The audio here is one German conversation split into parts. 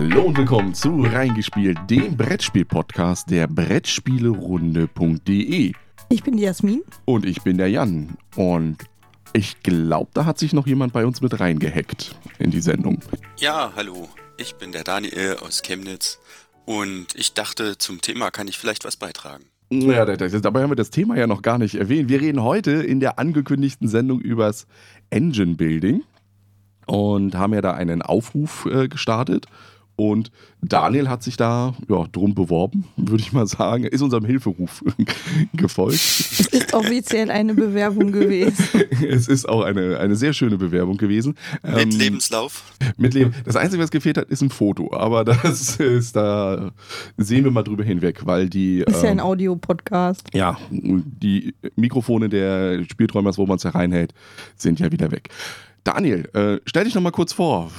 Hallo und willkommen zu Reingespielt, dem Brettspiel-Podcast der Brettspielerunde.de. Ich bin die Jasmin. Und ich bin der Jan. Und ich glaube, da hat sich noch jemand bei uns mit reingehackt in die Sendung. Ja, hallo. Ich bin der Daniel aus Chemnitz. Und ich dachte, zum Thema kann ich vielleicht was beitragen. Ja, dabei haben wir das Thema ja noch gar nicht erwähnt. Wir reden heute in der angekündigten Sendung übers Engine Building und haben ja da einen Aufruf äh, gestartet. Und Daniel hat sich da ja, drum beworben, würde ich mal sagen. Ist unserem Hilferuf gefolgt. Es ist offiziell eine Bewerbung gewesen. es ist auch eine, eine sehr schöne Bewerbung gewesen. Mit ähm, Lebenslauf? Mit Leben. Das Einzige, was gefehlt hat, ist ein Foto. Aber das ist, da sehen wir mal drüber hinweg, weil die. Ist ähm, ja ein ähm, Audio-Podcast. Ja, die Mikrofone der Spielträumers, wo man es hereinhält, sind ja wieder weg. Daniel, äh, stell dich noch mal kurz vor.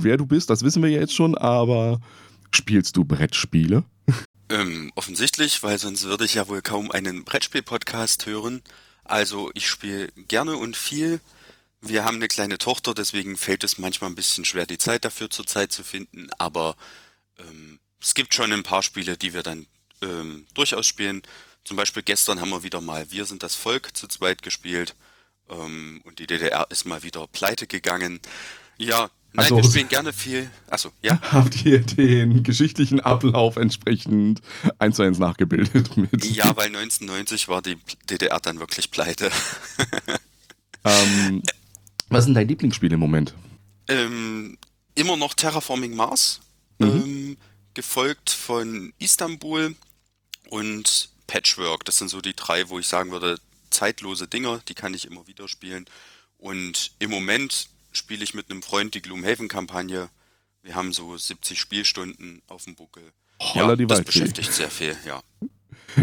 Wer du bist, das wissen wir ja jetzt schon, aber spielst du Brettspiele? Ähm, offensichtlich, weil sonst würde ich ja wohl kaum einen Brettspiel-Podcast hören. Also ich spiele gerne und viel. Wir haben eine kleine Tochter, deswegen fällt es manchmal ein bisschen schwer, die Zeit dafür zur Zeit zu finden. Aber ähm, es gibt schon ein paar Spiele, die wir dann ähm, durchaus spielen. Zum Beispiel gestern haben wir wieder mal Wir sind das Volk zu zweit gespielt. Ähm, und die DDR ist mal wieder pleite gegangen. Ja, nein, also, wir spielen gerne viel. Achso, ja. Habt ihr den geschichtlichen Ablauf entsprechend eins zu eins nachgebildet mit? Ja, weil 1990 war die DDR dann wirklich pleite. ähm, was ist denn dein Lieblingsspiel im Moment? Ähm, immer noch Terraforming Mars, mhm. ähm, gefolgt von Istanbul und Patchwork. Das sind so die drei, wo ich sagen würde, zeitlose Dinger, die kann ich immer wieder spielen. Und im Moment spiele ich mit einem Freund die Gloomhaven-Kampagne. Wir haben so 70 Spielstunden auf dem Buckel. Holla ja, die das Waldfee. beschäftigt sehr viel, ja.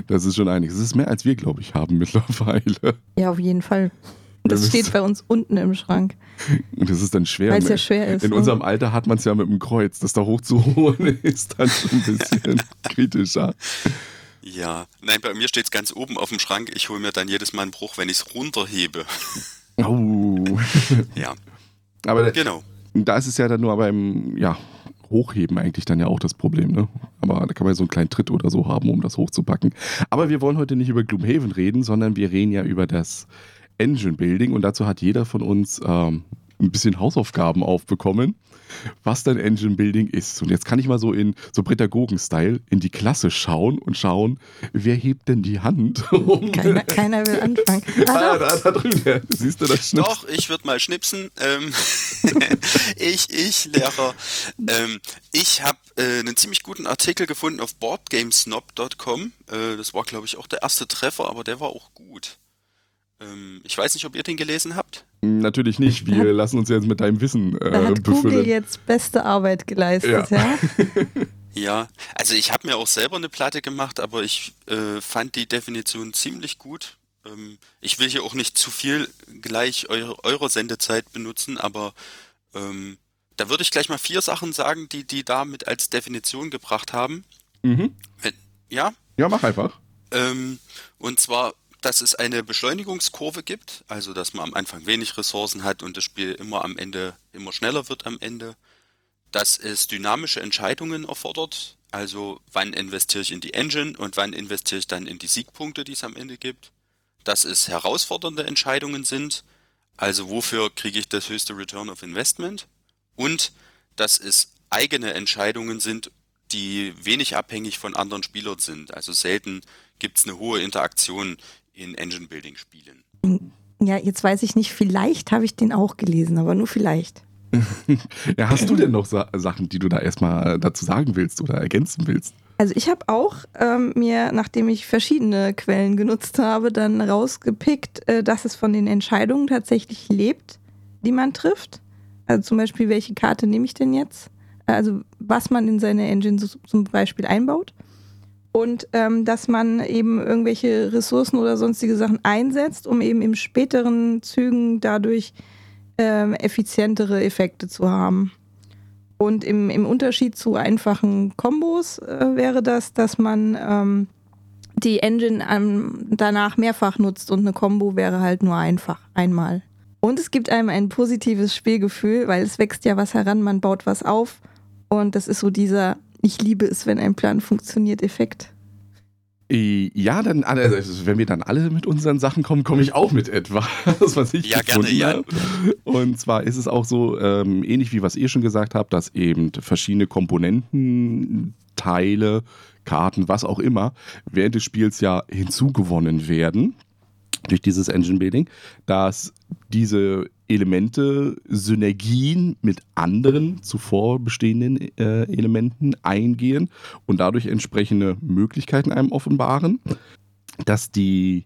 Das ist schon einiges. Das ist mehr, als wir, glaube ich, haben mittlerweile. Ja, auf jeden Fall. Das, das steht bei uns unten im Schrank. Und das ist dann schwer. Weil es ja schwer ist. In ne? unserem Alter hat man es ja mit dem Kreuz. Das da hochzuholen ist dann schon ein bisschen kritischer. Ja, nein, bei mir steht es ganz oben auf dem Schrank. Ich hole mir dann jedes Mal einen Bruch, wenn ich es runterhebe. Oh. ja. Aber genau. Da ist es ja dann nur beim ja, Hochheben eigentlich dann ja auch das Problem, ne? Aber da kann man ja so einen kleinen Tritt oder so haben, um das hochzupacken. Aber wir wollen heute nicht über Gloomhaven reden, sondern wir reden ja über das Engine Building und dazu hat jeder von uns ähm, ein bisschen Hausaufgaben aufbekommen, was dein Engine Building ist. Und jetzt kann ich mal so in so Pädagogen-Style in die Klasse schauen und schauen, wer hebt denn die Hand? keiner, keiner, will anfangen. Ah, da, da drüben. Siehst du das Schnips? Doch, ich würde mal schnipsen. Ähm, ich, ich, Lehrer. Ähm, ich habe äh, einen ziemlich guten Artikel gefunden auf boardgamesnob.com. Äh, das war, glaube ich, auch der erste Treffer, aber der war auch gut. Ähm, ich weiß nicht, ob ihr den gelesen habt. Natürlich nicht. Wir hat, lassen uns jetzt mit deinem Wissen äh, da hat befüllen. Google jetzt beste Arbeit geleistet, ja? Ja, ja also ich habe mir auch selber eine Platte gemacht, aber ich äh, fand die Definition ziemlich gut. Ähm, ich will hier auch nicht zu viel gleich eure, eurer Sendezeit benutzen, aber ähm, da würde ich gleich mal vier Sachen sagen, die die damit als Definition gebracht haben. Mhm. Ja? Ja, mach einfach. Ähm, und zwar dass es eine Beschleunigungskurve gibt, also dass man am Anfang wenig Ressourcen hat und das Spiel immer am Ende immer schneller wird am Ende. Dass es dynamische Entscheidungen erfordert, also wann investiere ich in die Engine und wann investiere ich dann in die Siegpunkte, die es am Ende gibt. Dass es herausfordernde Entscheidungen sind, also wofür kriege ich das höchste Return of Investment. Und dass es eigene Entscheidungen sind, die wenig abhängig von anderen Spielern sind. Also selten gibt es eine hohe Interaktion in Engine Building Spielen. Ja, jetzt weiß ich nicht, vielleicht habe ich den auch gelesen, aber nur vielleicht. ja, hast du denn noch Sa Sachen, die du da erstmal dazu sagen willst oder ergänzen willst? Also ich habe auch ähm, mir, nachdem ich verschiedene Quellen genutzt habe, dann rausgepickt, äh, dass es von den Entscheidungen tatsächlich lebt, die man trifft. Also zum Beispiel, welche Karte nehme ich denn jetzt? Also was man in seine Engine so, zum Beispiel einbaut und ähm, dass man eben irgendwelche Ressourcen oder sonstige Sachen einsetzt, um eben im späteren Zügen dadurch ähm, effizientere Effekte zu haben. Und im, im Unterschied zu einfachen Kombos äh, wäre das, dass man ähm, die Engine ähm, danach mehrfach nutzt und eine Combo wäre halt nur einfach, einmal. Und es gibt einem ein positives Spielgefühl, weil es wächst ja was heran, man baut was auf Und das ist so dieser Ich liebe es, wenn ein Plan funktioniert Effekt. Ja, dann, also wenn wir dann alle mit unseren Sachen kommen, komme ich auch mit etwas, was ich ja, gefunden gerne, habe. Ja. Und zwar ist es auch so, ähm, ähnlich wie was ihr schon gesagt habt, dass eben verschiedene Komponenten, Teile, Karten, was auch immer, während des Spiels ja hinzugewonnen werden durch dieses Engine Building, dass diese Elemente Synergien mit anderen zuvor bestehenden äh, Elementen eingehen und dadurch entsprechende Möglichkeiten einem offenbaren, dass die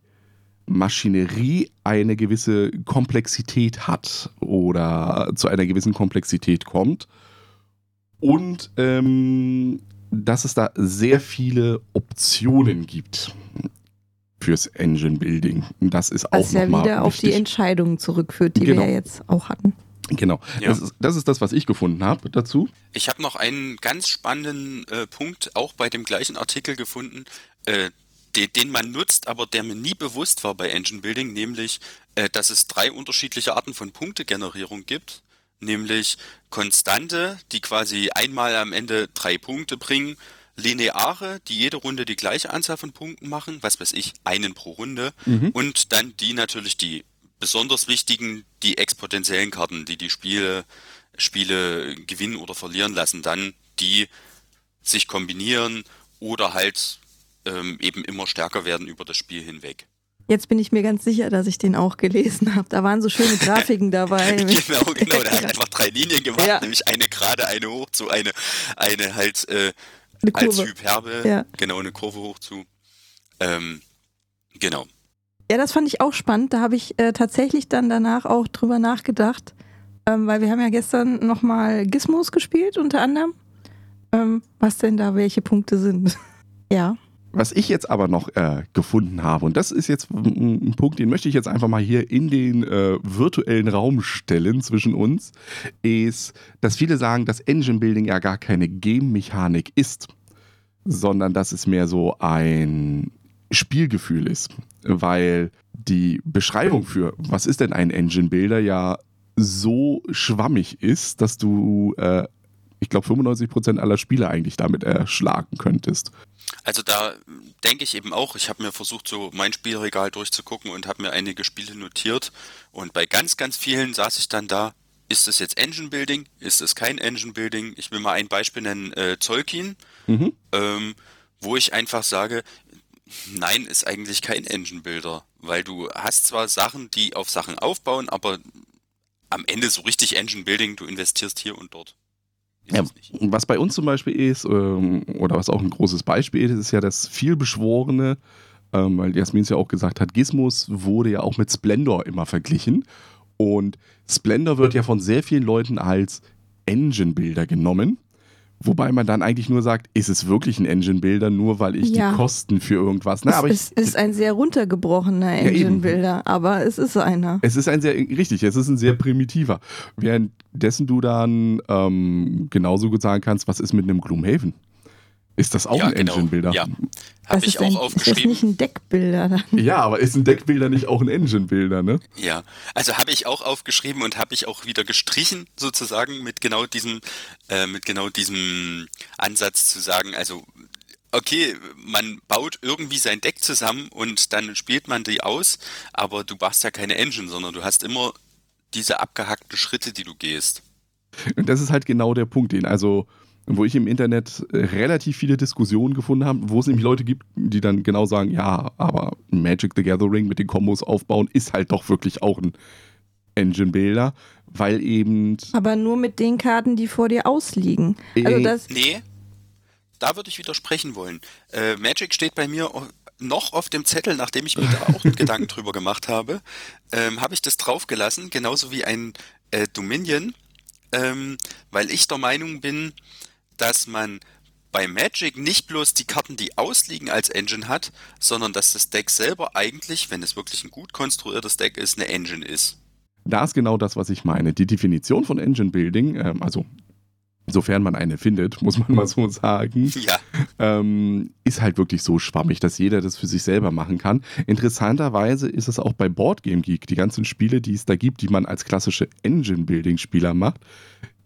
Maschinerie eine gewisse Komplexität hat oder zu einer gewissen Komplexität kommt. Und ähm, dass es da sehr viele Optionen gibt fürs Engine Building. Das ist auch Was ja wieder auf die Entscheidungen zurückführt, die genau. wir ja jetzt auch hatten. Genau. Ja. Das, ist, das, ist, das was ich gefunden habe dazu. Ich habe noch einen ganz spannenden äh, Punkt auch bei dem gleichen Artikel gefunden, äh, den, den, man nutzt, aber der mir nie bewusst war bei Engine Building, nämlich, äh, dass es drei unterschiedliche Arten von Punktegenerierung gibt. Nämlich Konstante, die quasi einmal am Ende drei Punkte bringen lineare, die jede Runde die gleiche Anzahl von Punkten machen, was weiß ich, einen pro Runde. Mhm. Und dann die natürlich die besonders wichtigen, die exponentiellen Karten, die die Spiele, Spiele gewinnen oder verlieren lassen, dann die sich kombinieren oder halt ähm, eben immer stärker werden über das Spiel hinweg. Jetzt bin ich mir ganz sicher, dass ich den auch gelesen habe. Da waren so schöne Grafiken dabei. genau, genau. Der hat einfach drei Linien gemacht, ja. nämlich eine gerade, eine hoch zu, eine, eine halt äh, eine Kurve. als Hyperbel, ja. genau, eine Kurve hoch zu. Ähm, genau. Ja, das fand ich auch spannend. Da habe ich äh, tatsächlich dann danach auch drüber nachgedacht, ähm, weil wir haben ja gestern nochmal Gizmos gespielt, unter anderem. Ähm, was denn da welche Punkte sind. ja. Was ich jetzt aber noch äh, gefunden habe, und das ist jetzt ein, Punkt, den möchte ich jetzt einfach mal hier in den äh, virtuellen Raum stellen zwischen uns, ist, dass viele sagen, dass Engine Building ja gar keine Game-Mechanik ist, sondern dass es mehr so ein Spielgefühl ist, weil die Beschreibung für, was ist denn ein Engine Builder, ja so schwammig ist, dass du äh, ich glaube, 95% aller Spiele eigentlich damit erschlagen könntest. Also da denke ich eben auch, ich habe mir versucht, so mein Spielregal durchzugucken und habe mir einige Spiele notiert. Und bei ganz, ganz vielen saß ich dann da, ist es jetzt Engine Building? Ist es kein Engine Building? Ich will mal ein Beispiel nennen, äh, Zolkin, mhm. ähm, wo ich einfach sage, nein, ist eigentlich kein Engine Builder, weil du hast zwar Sachen, die auf Sachen aufbauen, aber am Ende so richtig Engine Building, du investierst hier und dort. Ja, was bei uns zum Beispiel ist, ähm, oder was auch ein großes Beispiel ist, ist ja das vielbeschworene, ähm, weil Jasmin es ja auch gesagt hat, Gizmos wurde ja auch mit Splendor immer verglichen. Und Splendor wird ja von sehr vielen Leuten als Engine-Bilder genommen. Wobei man dann eigentlich nur sagt, ist es wirklich ein Engine-Builder, nur weil ich ja. die Kosten für irgendwas. Na, aber es ich, ist ein sehr runtergebrochener Engine-Builder, ja, aber es ist einer. Es ist ein sehr, richtig, es ist ein sehr primitiver. Währenddessen du dann ähm, genauso gut sagen kannst, was ist mit einem Gloomhaven? Ist das auch ja, ein genau. Engine-Builder? Ja, habe ich auch ein, aufgeschrieben. Ist das nicht ein Deckbilder dann? Ja, aber ist ein Deckbilder nicht auch ein Engine-Bilder, ne? Ja, also habe ich auch aufgeschrieben und habe ich auch wieder gestrichen, sozusagen, mit genau diesem, äh, mit genau diesem Ansatz zu sagen, also okay, man baut irgendwie sein Deck zusammen und dann spielt man die aus, aber du machst ja keine Engine, sondern du hast immer diese abgehackten Schritte, die du gehst. Und das ist halt genau der Punkt, den also wo ich im Internet äh, relativ viele Diskussionen gefunden habe, wo es nämlich Leute gibt, die dann genau sagen, ja, aber Magic the Gathering mit den Kombos aufbauen ist halt doch wirklich auch ein Engine-Builder, weil eben... Aber nur mit den Karten, die vor dir ausliegen. Also äh, das nee, da würde ich widersprechen wollen. Äh, Magic steht bei mir noch auf dem Zettel, nachdem ich mir da auch Gedanken drüber gemacht habe, ähm, habe ich das draufgelassen, genauso wie ein äh, Dominion, ähm, weil ich der Meinung bin, dass man bei Magic nicht bloß die Karten, die ausliegen, als Engine hat, sondern dass das Deck selber eigentlich, wenn es wirklich ein gut konstruiertes Deck ist, eine Engine ist. Da ist genau das, was ich meine. Die Definition von Engine Building, ähm, also sofern man eine findet, muss man mal so sagen, ja. ähm, ist halt wirklich so schwammig, dass jeder das für sich selber machen kann. Interessanterweise ist es auch bei Boardgame Geek, die ganzen Spiele, die es da gibt, die man als klassische Engine-Building-Spieler macht,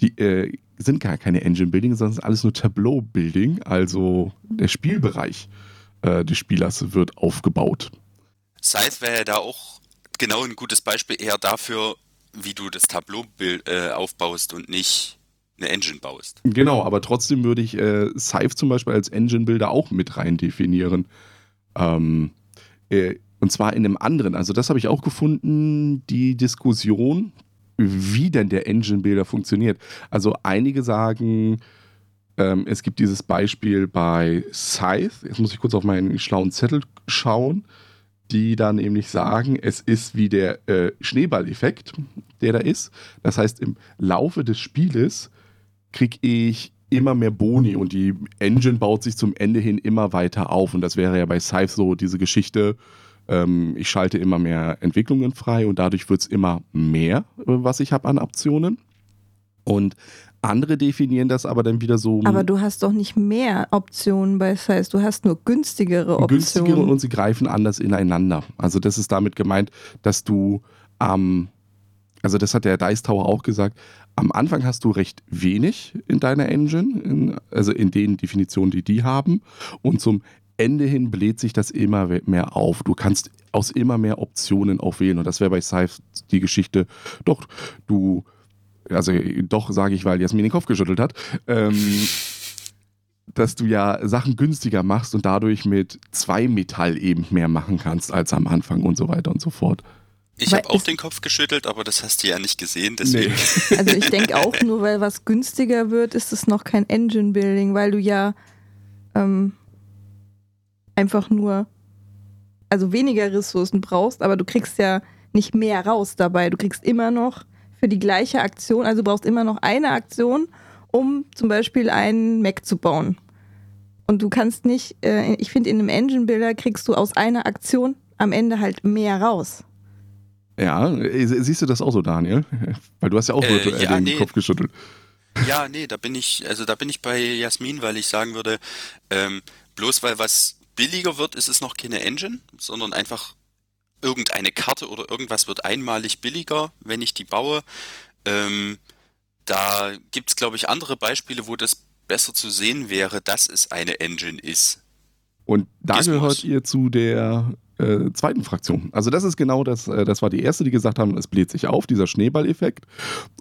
die äh, sind gar keine Engine-Building, sondern alles nur Tableau-Building, also der Spielbereich äh, des Spielers wird aufgebaut. Scythe wäre ja da auch genau ein gutes Beispiel eher dafür, wie du das Tableau äh, aufbaust und nicht eine Engine baust. Genau, aber trotzdem würde ich äh, Scythe zum Beispiel als Engine-Builder auch mit rein definieren. Ähm, äh, und zwar in einem anderen. Also das habe ich auch gefunden, die Diskussion, wie denn der Engine-Builder funktioniert. Also einige sagen, ähm, es gibt dieses Beispiel bei Scythe. Jetzt muss ich kurz auf meinen schlauen Zettel schauen die dann nämlich sagen, es ist wie der äh, Schneeballeffekt, der da ist. Das heißt, im Laufe des Spieles kriege ich immer mehr Boni und die Engine baut sich zum Ende hin immer weiter auf. Und das wäre ja bei Scythe so diese Geschichte, ähm, ich schalte immer mehr Entwicklungen frei und dadurch wird es immer mehr, äh, was ich habe an Optionen. Und andere definieren das aber dann wieder so. Aber du hast doch nicht mehr Optionen bei Size, du hast nur günstigere Optionen. Günstigere und sie greifen anders ineinander. Also das ist damit gemeint, dass du am, ähm, also das hat der Dice Tower auch gesagt, am Anfang hast du recht wenig in deiner Engine, in, also in den Definitionen, die die haben. Und zum Ende hin bläht sich das immer mehr auf. Du kannst aus immer mehr Optionen auch wählen. Und das wäre bei Scythe die Geschichte. Doch, du also doch sage ich, weil Jasmin den Kopf geschüttelt hat, ähm, dass du ja Sachen günstiger machst und dadurch mit zwei Metall eben mehr machen kannst als am Anfang und so weiter und so fort. Ich habe auch den Kopf geschüttelt, aber das hast du ja nicht gesehen, deswegen. Nee. Also ich denke auch, nur weil was günstiger wird, ist es noch kein Engine Building, weil du ja ähm, einfach nur also weniger Ressourcen brauchst, aber du kriegst ja nicht mehr raus dabei. Du kriegst immer noch für die gleiche Aktion. Also du brauchst immer noch eine Aktion, um zum Beispiel einen Mac zu bauen. Und du kannst nicht, äh, ich finde, in einem Engine Builder kriegst du aus einer Aktion am Ende halt mehr raus. Ja, äh, siehst du das auch so, Daniel? Weil du hast ja auch äh, ja, den nee. Kopf geschüttelt. Ja, nee, da bin ich, also da bin ich bei Jasmin, weil ich sagen würde, ähm, bloß weil was billiger wird, ist es noch keine Engine, sondern einfach irgendeine Karte oder irgendwas wird einmalig billiger, wenn ich die baue. Ähm, da gibt es, glaube ich, andere Beispiele, wo das besser zu sehen wäre, dass es eine Engine ist. Und da Gizmos. gehört ihr zu der äh, zweiten Fraktion. Also das ist genau das, äh, das war die erste, die gesagt haben, es bläht sich auf, dieser Schneeballeffekt.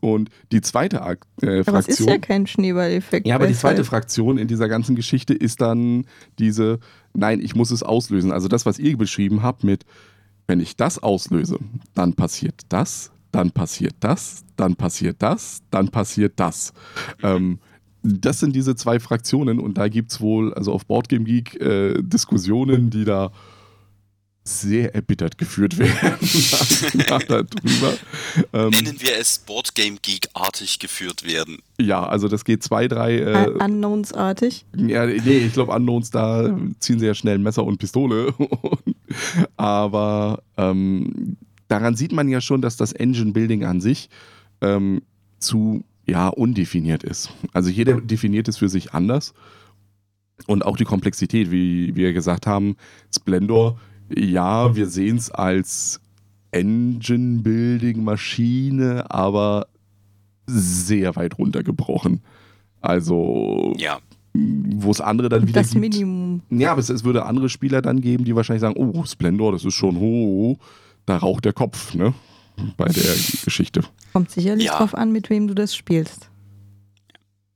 Und die zweite äh, Fraktion. Aber es ist ja kein Schneeballeffekt. Ja, aber die zweite Fraktion in dieser ganzen Geschichte ist dann diese, nein, ich muss es auslösen. Also das, was ihr beschrieben habt mit, wenn ich das auslöse, dann passiert das, dann passiert das, dann passiert das, dann passiert das. Ähm, das sind diese zwei Fraktionen und da gibt es wohl, also auf Boardgame Geek, äh, Diskussionen, die da sehr erbittert geführt werden. darüber. Ähm, Nennen wir es Boardgame Geek-artig geführt werden. Ja, also das geht zwei, drei. Äh, Unknowns-artig? Ja, nee, ich glaube, Unknowns, da ziehen sie ja schnell Messer und Pistole. Aber ähm, daran sieht man ja schon, dass das Engine Building an sich ähm, zu ja, undefiniert ist. Also jeder definiert es für sich anders. Und auch die Komplexität, wie wir gesagt haben, Splendor ja, wir sehen es als Engine-Building-Maschine, aber sehr weit runtergebrochen. Also, ja. wo es andere dann wieder. Das gibt, Minimum. Ja, aber es, es, würde andere Spieler dann geben, die wahrscheinlich sagen: Oh, Splendor, das ist schon hoch. Da raucht der Kopf, ne? Bei der Geschichte. Kommt sicherlich ja. drauf an, mit wem du das spielst.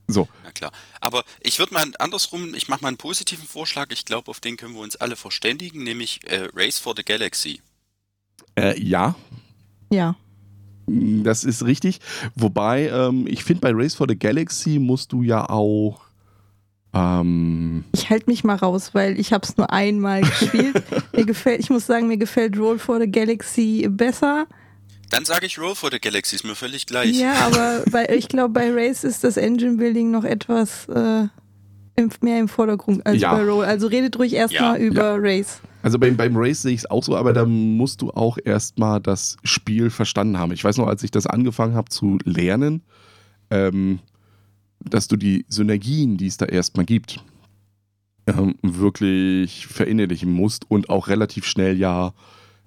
So. Na klar. Aber ich würde mal andersrum, ich mache mal einen positiven Vorschlag. Ich glaube, auf den können wir uns alle verständigen, nämlich äh, Race for the Galaxy. Äh, ja. Ja. Das ist richtig. Wobei, ähm, ich finde, bei Race for the Galaxy musst du ja auch. Ähm ich halte mich mal raus, weil ich habe es nur einmal gespielt. mir gefällt, ich muss sagen, mir gefällt Roll for the Galaxy besser. Dann sage ich Roll for the Galaxy, ist mir völlig gleich. Ja, aber bei, ich glaube, bei Race ist das Engine Building noch etwas äh, mehr im Vordergrund als ja. bei Roll. Also redet ruhig erstmal ja. über ja. Race. Also beim, beim Race sehe ich es auch so, aber da musst du auch erstmal das Spiel verstanden haben. Ich weiß noch, als ich das angefangen habe zu lernen, ähm, dass du die Synergien, die es da erstmal gibt, ähm, wirklich verinnerlichen musst und auch relativ schnell ja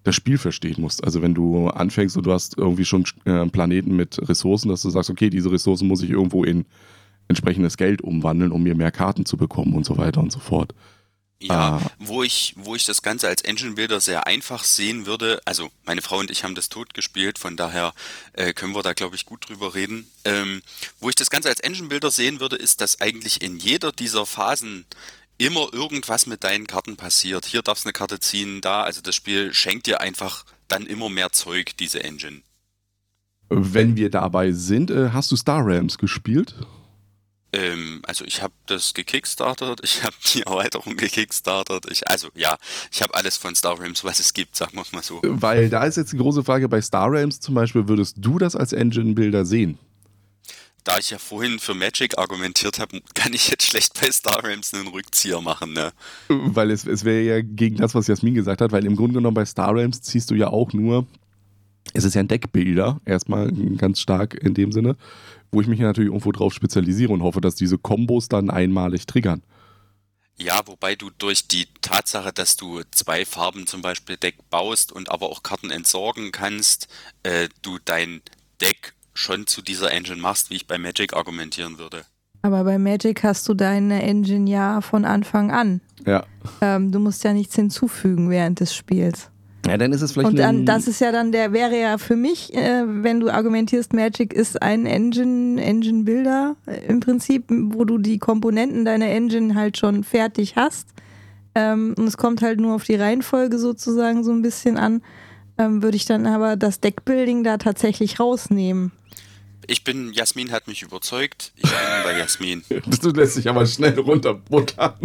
das Spiel verstehen musst. Also wenn du anfängst und du hast irgendwie schon äh, Planeten mit Ressourcen, dass du sagst, okay, diese Ressourcen muss ich irgendwo in entsprechendes Geld umwandeln, um mir mehr Karten zu bekommen und so weiter und so fort. Ja, ah. wo ich, wo ich das Ganze als Engine Builder sehr einfach sehen würde, also meine Frau und ich haben das tot gespielt, von daher äh, können wir da glaube ich gut drüber reden. Ähm, wo ich das Ganze als Engine Builder sehen würde, ist, dass eigentlich in jeder dieser Phasen immer irgendwas mit deinen Karten passiert. Hier darfst du eine Karte ziehen, da, also das Spiel schenkt dir einfach dann immer mehr Zeug, diese Engine. Wenn wir dabei sind, äh, hast du Star Realms gespielt? Ähm, also ich habe das gekickstartert, ich habe die Erweiterung gekickstartert, ich, also ja, ich habe alles von Star Realms, was es gibt, sagen wir mal so. Weil da ist jetzt die große Frage, bei Star Realms zum Beispiel, würdest du das als Engine-Builder sehen? Da ich ja vorhin für Magic argumentiert habe, kann ich jetzt schlecht bei Star Realms einen Rückzieher machen, ne? Weil es, es wäre ja gegen das, was Jasmin gesagt hat, weil im Grunde genommen bei Star Realms ziehst du ja auch nur, es ist ja ein Deckbilder, erstmal ganz stark in dem Sinne wo ich mich natürlich irgendwo drauf spezialisiere und hoffe, dass diese Kombos dann einmalig triggern. Ja, wobei du durch die Tatsache, dass du zwei Farben zum Beispiel Deck baust und aber auch Karten entsorgen kannst, äh, du dein Deck schon zu dieser Engine machst, wie ich bei Magic argumentieren würde. Aber bei Magic hast du deine Engine ja von Anfang an. Ja. Ähm, du musst ja nichts hinzufügen während des Spiels. Ja, dann ist es vielleicht. Und dann, das ist ja dann der, wäre ja für mich, äh, wenn du argumentierst, Magic ist ein Engine, Engine Builder äh, im Prinzip, wo du die Komponenten deiner Engine halt schon fertig hast. Ähm, und es kommt halt nur auf die Reihenfolge sozusagen so ein bisschen an, ähm, würde ich dann aber das Deckbuilding da tatsächlich rausnehmen. Ich bin, Jasmin hat mich überzeugt. Ich bin bei Jasmin. Du lässt dich aber schnell runterbuttern.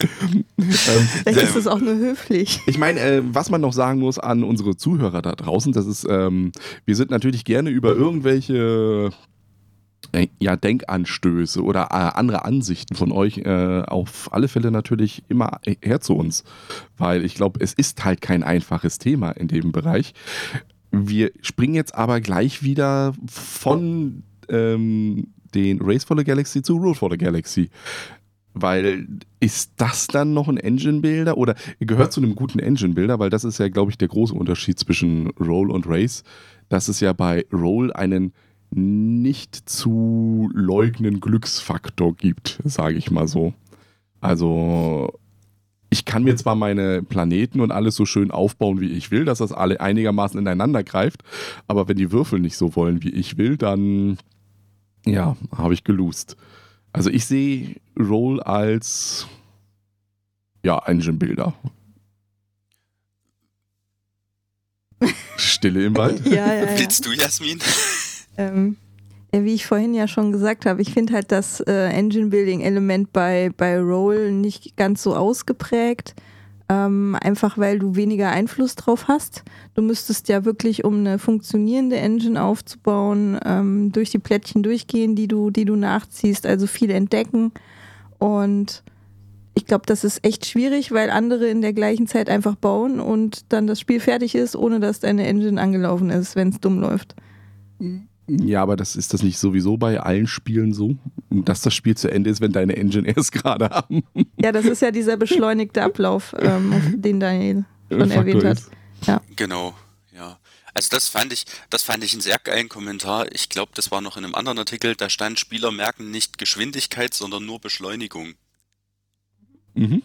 ähm, Vielleicht ist es auch nur höflich. Ich meine, äh, was man noch sagen muss an unsere Zuhörer da draußen, das ist, ähm, wir sind natürlich gerne über irgendwelche ja, Denkanstöße oder äh, andere Ansichten von euch äh, auf alle Fälle natürlich immer her zu uns. Weil ich glaube, es ist halt kein einfaches Thema in dem Bereich. Wir springen jetzt aber gleich wieder von ähm, den Race for the Galaxy zu Rule for the Galaxy. Weil ist das dann noch ein Engine-Builder oder gehört zu einem guten Engine-Builder? Weil das ist ja, glaube ich, der große Unterschied zwischen Roll und Race, dass es ja bei Roll einen nicht zu leugnen Glücksfaktor gibt, sage ich mal so. Also ich kann mir zwar meine Planeten und alles so schön aufbauen, wie ich will, dass das alle einigermaßen ineinander greift, aber wenn die Würfel nicht so wollen, wie ich will, dann ja, habe ich geloost. Also ich sehe Roll als ja, Engine-Builder. Stille im Wald. ja, ja, ja. Willst du, Jasmin? Ähm, wie ich vorhin ja schon gesagt habe, ich finde halt das äh, Engine-Building-Element bei, bei Roll nicht ganz so ausgeprägt. Ähm, einfach weil du weniger Einfluss drauf hast. Du müsstest ja wirklich, um eine funktionierende Engine aufzubauen, ähm, durch die Plättchen durchgehen, die du, die du nachziehst, also viel entdecken. Und ich glaube, das ist echt schwierig, weil andere in der gleichen Zeit einfach bauen und dann das Spiel fertig ist, ohne dass deine Engine angelaufen ist, wenn es dumm läuft. Mhm. Ja, aber das ist das nicht sowieso bei allen Spielen so, dass das Spiel zu Ende ist, wenn deine Engine erst gerade haben. Ja, das ist ja dieser beschleunigte Ablauf, ähm, den Daniel schon erwähnt hat. Ja. Genau, ja. Also das fand ich, das fand ich einen sehr geilen Kommentar. Ich glaube, das war noch in einem anderen Artikel, da stand, Spieler merken nicht Geschwindigkeit, sondern nur Beschleunigung. Mhm.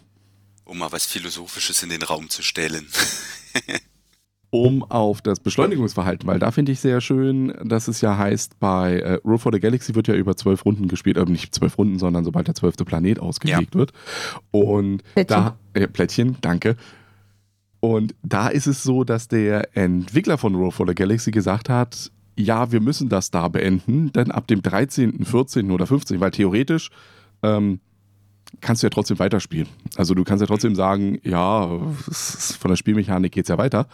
Um mal was Philosophisches in den Raum zu stellen. um auf das Beschleunigungsverhalten, weil da finde ich sehr schön, dass es ja heißt, bei äh, Roll for the Galaxy wird ja über zwölf Runden gespielt, äh, nicht zwölf Runden, sondern sobald der zwölfte Planet ausgelegt ja. wird. Und Plättchen. da, äh, Plättchen, danke. Und da ist es so, dass der Entwickler von Roll for the Galaxy gesagt hat, ja, wir müssen das da beenden, denn ab dem 13., 14. oder 15., weil theoretisch ähm, kannst du ja trotzdem weiterspielen. Also du kannst ja trotzdem sagen, ja, von der Spielmechanik geht es ja weiter,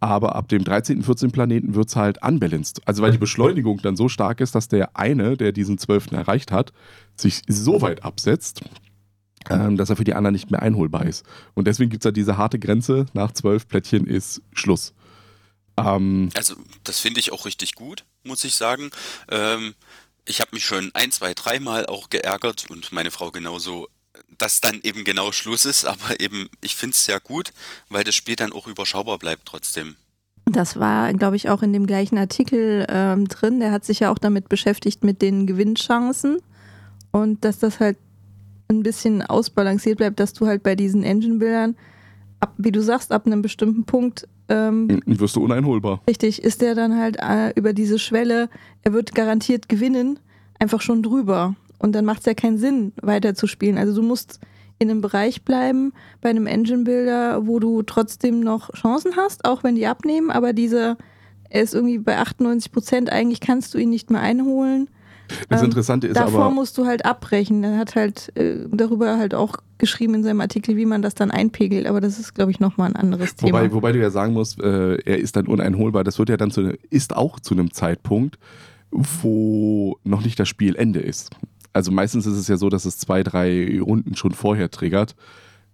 aber ab dem 13., 14. Planeten wird es halt unbalanced. Also weil die Beschleunigung dann so stark ist, dass der eine, der diesen 12. erreicht hat, sich so weit absetzt, ähm, dass er für die anderen nicht mehr einholbar ist. Und deswegen gibt es ja diese harte Grenze, nach 12 Plättchen ist Schluss. Ähm, also das finde ich auch richtig gut, muss ich sagen. Ähm, Ich habe mich schon ein, zwei, dreimal auch geärgert und meine Frau genauso, dass dann eben genau Schluss ist, aber eben, ich finde es sehr gut, weil das Spiel dann auch überschaubar bleibt trotzdem. Das war, glaube ich, auch in dem gleichen Artikel ähm, drin. Der hat sich ja auch damit beschäftigt mit den Gewinnchancen und dass das halt ein bisschen ausbalanciert bleibt, dass du halt bei diesen Engine-Bildern, wie du sagst, ab einem bestimmten Punkt ähm, wirst du uneinholbar. Richtig, ist der dann halt äh, über diese Schwelle, er wird garantiert gewinnen, einfach schon drüber. Und dann macht es ja keinen Sinn, weiterzuspielen. Also du musst in einem Bereich bleiben, bei einem Engine-Builder, wo du trotzdem noch Chancen hast, auch wenn die abnehmen, aber dieser, er ist irgendwie bei 98 Prozent, eigentlich kannst du ihn nicht mehr einholen. Das ähm, Interessante ist davor aber. Davor musst du halt abbrechen. Er hat halt äh, darüber halt auch geschrieben in seinem Artikel, wie man das dann einpegelt, aber das ist, glaube ich, nochmal ein anderes Thema. Wobei, wobei du ja sagen musst, äh, er ist dann uneinholbar. Das wird ja dann zu, ist auch zu einem Zeitpunkt, wo noch nicht das Spielende ist also meistens ist es ja so, dass es zwei, drei Runden schon vorher triggert.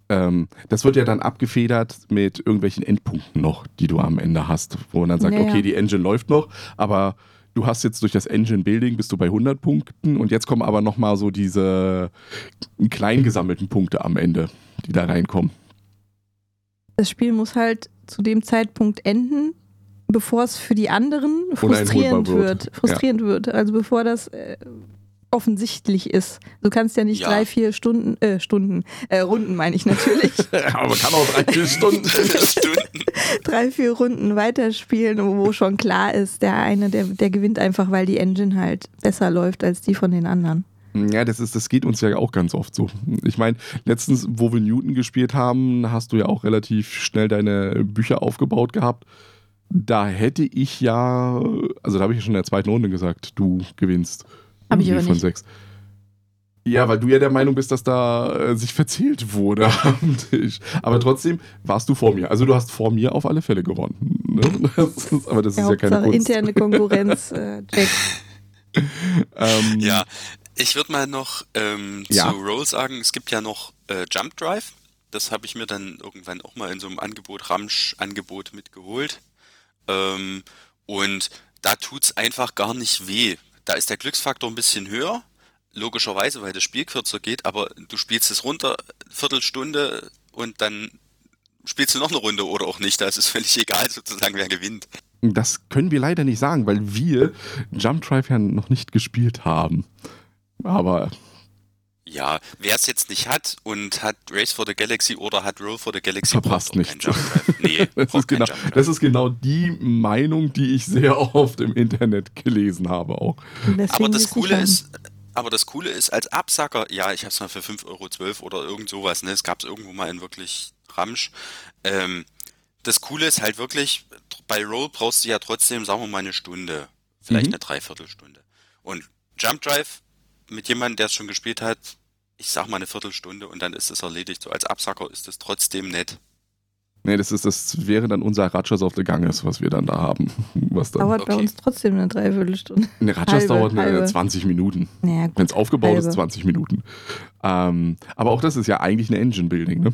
Ähm, das wird ja dann abgefedert mit irgendwelchen Endpunkten noch, die du am Ende hast, wo man dann sagt, naja. okay, die Engine läuft noch, aber du hast jetzt durch das Engine Building bist du bei 100 Punkten und jetzt kommen aber nochmal so diese klein gesammelten Punkte am Ende, die da reinkommen. Das Spiel muss halt zu dem Zeitpunkt enden, bevor es für die anderen frustrierend wird. Frustrierend ja. wird. Also bevor das äh, offensichtlich ist. Du kannst ja nicht ja. drei, vier Stunden, äh, Stunden, äh, Runden meine ich natürlich. Aber man kann auch drei, vier Stunden. drei, vier Runden weiterspielen, wo schon klar ist, der eine, der, der gewinnt einfach, weil die Engine halt besser läuft als die von den anderen. Ja, das, ist, das geht uns ja auch ganz oft so. Ich meine, letztens, wo wir Newton gespielt haben, hast du ja auch relativ schnell deine Bücher aufgebaut gehabt. Da hätte ich ja, also da habe ich ja schon in der zweiten Runde gesagt, du gewinnst. Habe ich aber von nicht. sechs. Ja, weil du ja der Meinung bist, dass da äh, sich verzählt wurde am Tisch. Aber trotzdem warst du vor mir. Also du hast vor mir auf alle Fälle gewonnen. Ne? Das ist, aber das ja, ist ja keine Kunst. interne Konkurrenz, äh, Jack. ähm, ja, ich würde mal noch ähm, ja. zu Roll sagen, es gibt ja noch äh, Jump Drive. Das habe ich mir dann irgendwann auch mal in so einem Angebot, Ramsch-Angebot mitgeholt. Ähm, und da tut es einfach gar nicht weh, da ist der Glücksfaktor ein bisschen höher, logischerweise, weil das Spiel kürzer geht, aber du spielst es runter, Viertelstunde und dann spielst du noch eine Runde oder auch nicht. Da ist es völlig egal, sozusagen, wer gewinnt. Das können wir leider nicht sagen, weil wir Jump Drive ja noch nicht gespielt haben. Aber ja, wer es jetzt nicht hat und hat Race for the Galaxy oder hat Roll for the Galaxy, verpasst nicht. Nee, das, ist genau, das ist genau die Meinung, die ich sehr oft im Internet gelesen habe auch. Aber das Coole ist, aber das Coole ist, als Absacker, ja, ich habe es mal für 5,12 Euro oder irgend sowas, ne? Es gab es irgendwo mal in wirklich Ramsch. Ähm, das Coole ist halt wirklich, bei Roll brauchst du ja trotzdem, sagen wir mal, eine Stunde, vielleicht mhm. eine Dreiviertelstunde. Und Jump Drive mit jemandem, der es schon gespielt hat, ich sag mal eine Viertelstunde und dann ist es erledigt. So als Absacker ist es trotzdem nett. Nee, das, ist, das wäre dann unser Ratschers of the Ganges, was wir dann da haben. Was dann dauert okay. bei uns trotzdem eine Dreiviertelstunde. Eine Ratschers dauert eine, halbe. 20 Minuten. Ja, Wenn es aufgebaut halbe. ist, 20 Minuten. Ähm, aber auch das ist ja eigentlich eine Engine-Building. Ne?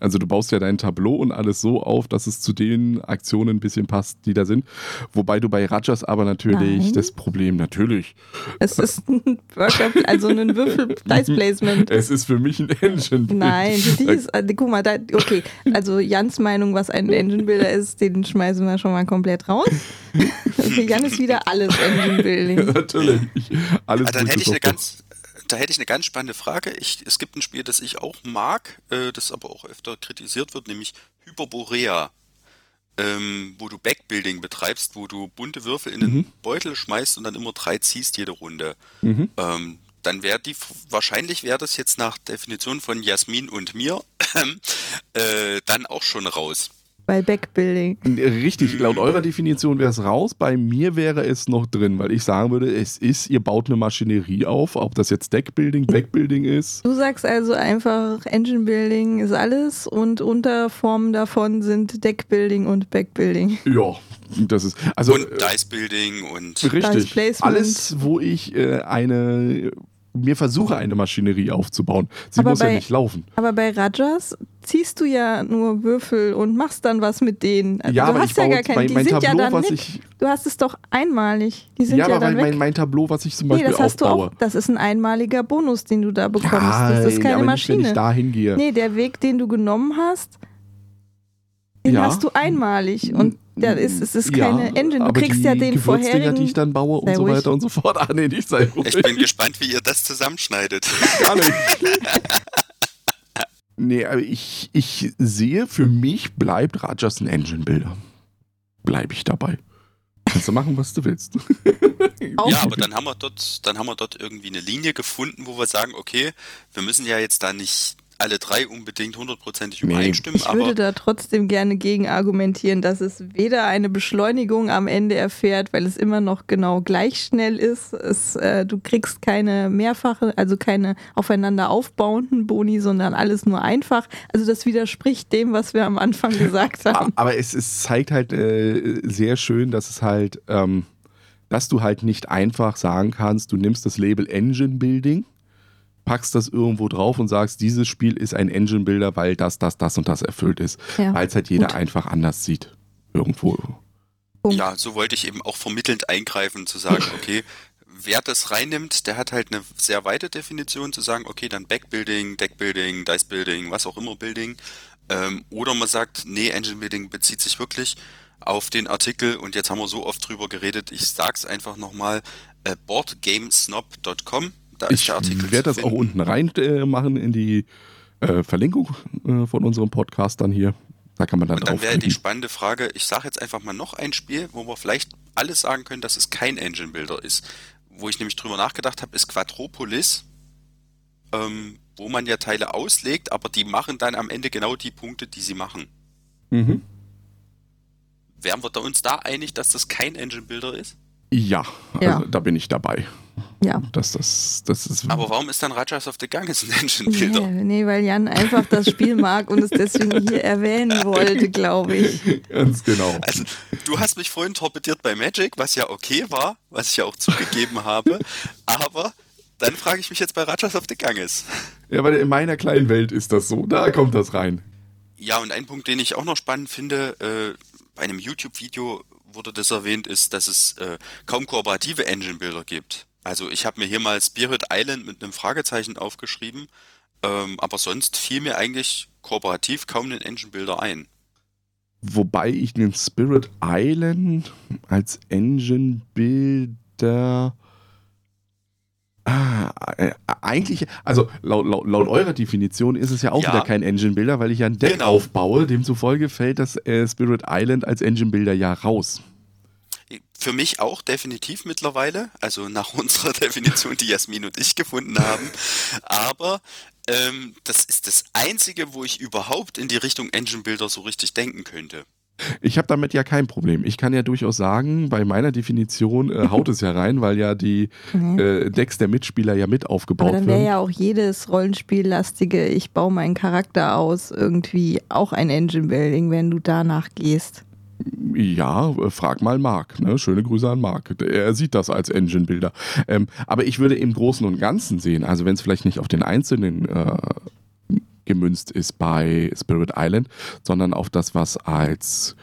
Also du baust ja dein Tableau und alles so auf, dass es zu den Aktionen ein bisschen passt, die da sind. Wobei du bei Rajas aber natürlich Nein. das Problem, natürlich. Es ist ein Workshop, also ein Würfel-Dice-Placement. Es ist für mich ein engine building Nein, dich ist, also, guck mal, da, okay, also Jans Meinung, was ein Engine-Builder ist, den schmeißen wir schon mal komplett raus. Für Jan ist wieder alles Engine-Building. natürlich. Alles ah, dann hätte ich eine ganz da hätte ich eine ganz spannende Frage. Ich, es gibt ein Spiel, das ich auch mag, äh, das aber auch öfter kritisiert wird, nämlich Hyperborea. Ähm, wo du Backbuilding betreibst, wo du bunte Würfel in den mhm. Beutel schmeißt und dann immer drei ziehst jede Runde. Mhm. Ähm, dann wäre die, wahrscheinlich wäre das jetzt nach Definition von Jasmin und mir äh, dann auch schon raus bei Backbuilding. Richtig, laut eurer Definition wäre es raus. Bei mir wäre es noch drin, weil ich sagen würde, es ist, ihr baut eine Maschinerie auf, ob das jetzt Deckbuilding, Backbuilding ist. Du sagst also einfach, Engine Building ist alles und Unterformen davon sind Deckbuilding und Backbuilding. Ja, das ist. Also, und Dice Building und richtig. Alles, wo ich äh, eine mir versuche, eine Maschinerie aufzubauen. Sie aber muss bei, ja nicht laufen. Aber bei Rajas ziehst du ja nur Würfel und machst dann was mit denen. Also ja, du aber hast ich ja gar keine, die mein sind Tableau, ja dann weg. Ich, du hast es doch einmalig. Die sind ja, ja aber dann mein, weg. mein Tableau, was ich zum Beispiel nee, das hast aufbaue. Du auch, das ist ein einmaliger Bonus, den du da bekommst. Ja, das ist keine aber Maschine. Nicht, wenn ich da hingehe. Nee, der Weg, den du genommen hast, den ja. hast du einmalig und ja, ist, es ist keine ja, Engine. Du kriegst ja den vorherigen. die ich dann baue und so weiter und so fort. Ah, nee, nicht sei ruhig. Ich bin gespannt, wie ihr das zusammenschneidet. Gar nicht. nee, aber ich, ich sehe, für mich bleibt Rajas ein Engine-Builder. Bleibe ich dabei. Kannst du machen, was du willst. ja, aber dann haben wir dort, dann haben wir dort irgendwie eine Linie gefunden, wo wir sagen, okay, wir müssen ja jetzt da nicht alle drei unbedingt hundertprozentig übereinstimmen. Ich würde da trotzdem gerne gegen argumentieren, dass es weder eine Beschleunigung am Ende erfährt, weil es immer noch genau gleich schnell ist. Es, äh, du kriegst keine mehrfache, also keine aufeinander aufbauenden Boni, sondern alles nur einfach. Also das widerspricht dem, was wir am Anfang gesagt haben. Aber es, es zeigt halt äh, sehr schön, dass es halt, ähm, dass du halt nicht einfach sagen kannst, du nimmst das Label Engine Building packst das irgendwo drauf und sagst, dieses Spiel ist ein Engine-Builder, weil das, das, das und das erfüllt ist. Ja. Weil es halt jeder Gut. einfach anders sieht. Irgendwo. Ja, so wollte ich eben auch vermittelnd eingreifen, zu sagen, okay, wer das reinnimmt, der hat halt eine sehr weite Definition, zu sagen, okay, dann Backbuilding, Deckbuilding, Dice-Building, was auch immer Building. Ähm, oder man sagt, nee, Engine-Building bezieht sich wirklich auf den Artikel und jetzt haben wir so oft drüber geredet, ich sag's einfach nochmal, äh, boardgamesnob.com da ich werde das auch unten rein äh, machen in die äh, Verlinkung äh, von unserem Podcast dann hier. Da kann man dann Und dann wäre die spannende Frage, ich sage jetzt einfach mal noch ein Spiel, wo wir vielleicht alles sagen können, dass es kein Engine Builder ist. Wo ich nämlich drüber nachgedacht habe, ist Quadropolis, ähm, wo man ja Teile auslegt, aber die machen dann am Ende genau die Punkte, die sie machen. Mhm. Wären wir da uns da einig, dass das kein Engine Builder ist? Ja, also ja. da bin ich dabei. Ja. Das, das, das ist Aber warum ist dann Rajas of the Ganges ein Engine-Builder? Nee, nee, weil Jan einfach das Spiel mag und es deswegen hier erwähnen wollte, glaube ich. Ganz genau. Also, du hast mich vorhin torpediert bei Magic, was ja okay war, was ich ja auch zugegeben habe, aber dann frage ich mich jetzt bei Rajas of the Ganges. Ja, weil in meiner kleinen Welt ist das so, da kommt das rein. Ja, und ein Punkt, den ich auch noch spannend finde, äh, bei einem YouTube-Video wurde das erwähnt, ist, dass es äh, kaum kooperative Engine-Builder gibt. Also ich habe mir hier mal Spirit Island mit einem Fragezeichen aufgeschrieben, ähm, aber sonst fiel mir eigentlich kooperativ kaum den Engine Builder ein. Wobei ich den Spirit Island als Engine Builder Ah, äh, eigentlich, also laut, laut, laut, eurer Definition ist es ja auch ja. wieder kein Engine Builder, weil ich ja ein Deck genau. aufbaue. Demzufolge fällt das äh, Spirit Island als Engine Builder ja raus. Für mich auch definitiv mittlerweile, also nach unserer Definition, die Jasmin und ich gefunden haben. Aber ähm, das ist das Einzige, wo ich überhaupt in die Richtung Engine Builder so richtig denken könnte. Ich habe damit ja kein Problem. Ich kann ja durchaus sagen, bei meiner Definition äh, haut es ja rein, weil ja die mhm. äh, Decks der Mitspieler ja mit aufgebaut werden. dann wäre ja auch jedes Rollenspiellastige, ich baue meinen Charakter aus, irgendwie auch ein Engine Building, wenn du danach gehst. Ja, äh, frag mal Marc. Ne? Schöne Grüße an Marc. Er sieht das als Engine-Builder. Ähm, aber ich würde im Großen und Ganzen sehen, also wenn es vielleicht nicht auf den einzelnen äh, gemünzt ist bei Spirit Island, sondern auf das, was als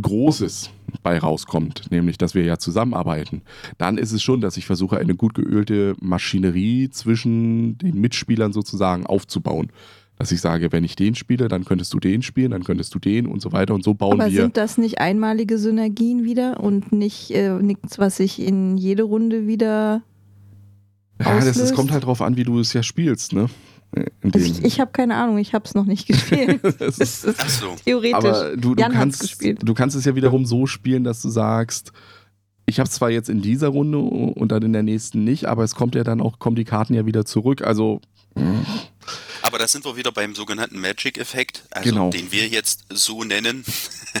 Großes bei rauskommt, nämlich dass wir ja zusammenarbeiten, dann ist es schon, dass ich versuche, eine gut geölte Maschinerie zwischen den Mitspielern sozusagen aufzubauen dass ich sage, wenn ich den spiele, dann könntest du den spielen, dann könntest du den und so weiter und so bauen Aber wir. sind das nicht einmalige Synergien wieder und nicht äh, nichts, was sich in jede Runde wieder ja, das, das, kommt halt drauf an, wie du es ja spielst, ne? Also ich, ich habe keine Ahnung, ich habe es noch nicht gespielt. das ist, Ach so. Theoretisch. Aber du, du, kannst, du kannst es ja wiederum so spielen, dass du sagst, ich habe es zwar jetzt in dieser Runde und dann in der nächsten nicht, aber es kommt ja dann auch, kommen die Karten ja wieder zurück. Also aber da sind wir wieder beim sogenannten Magic-Effekt, also genau. den wir jetzt so nennen,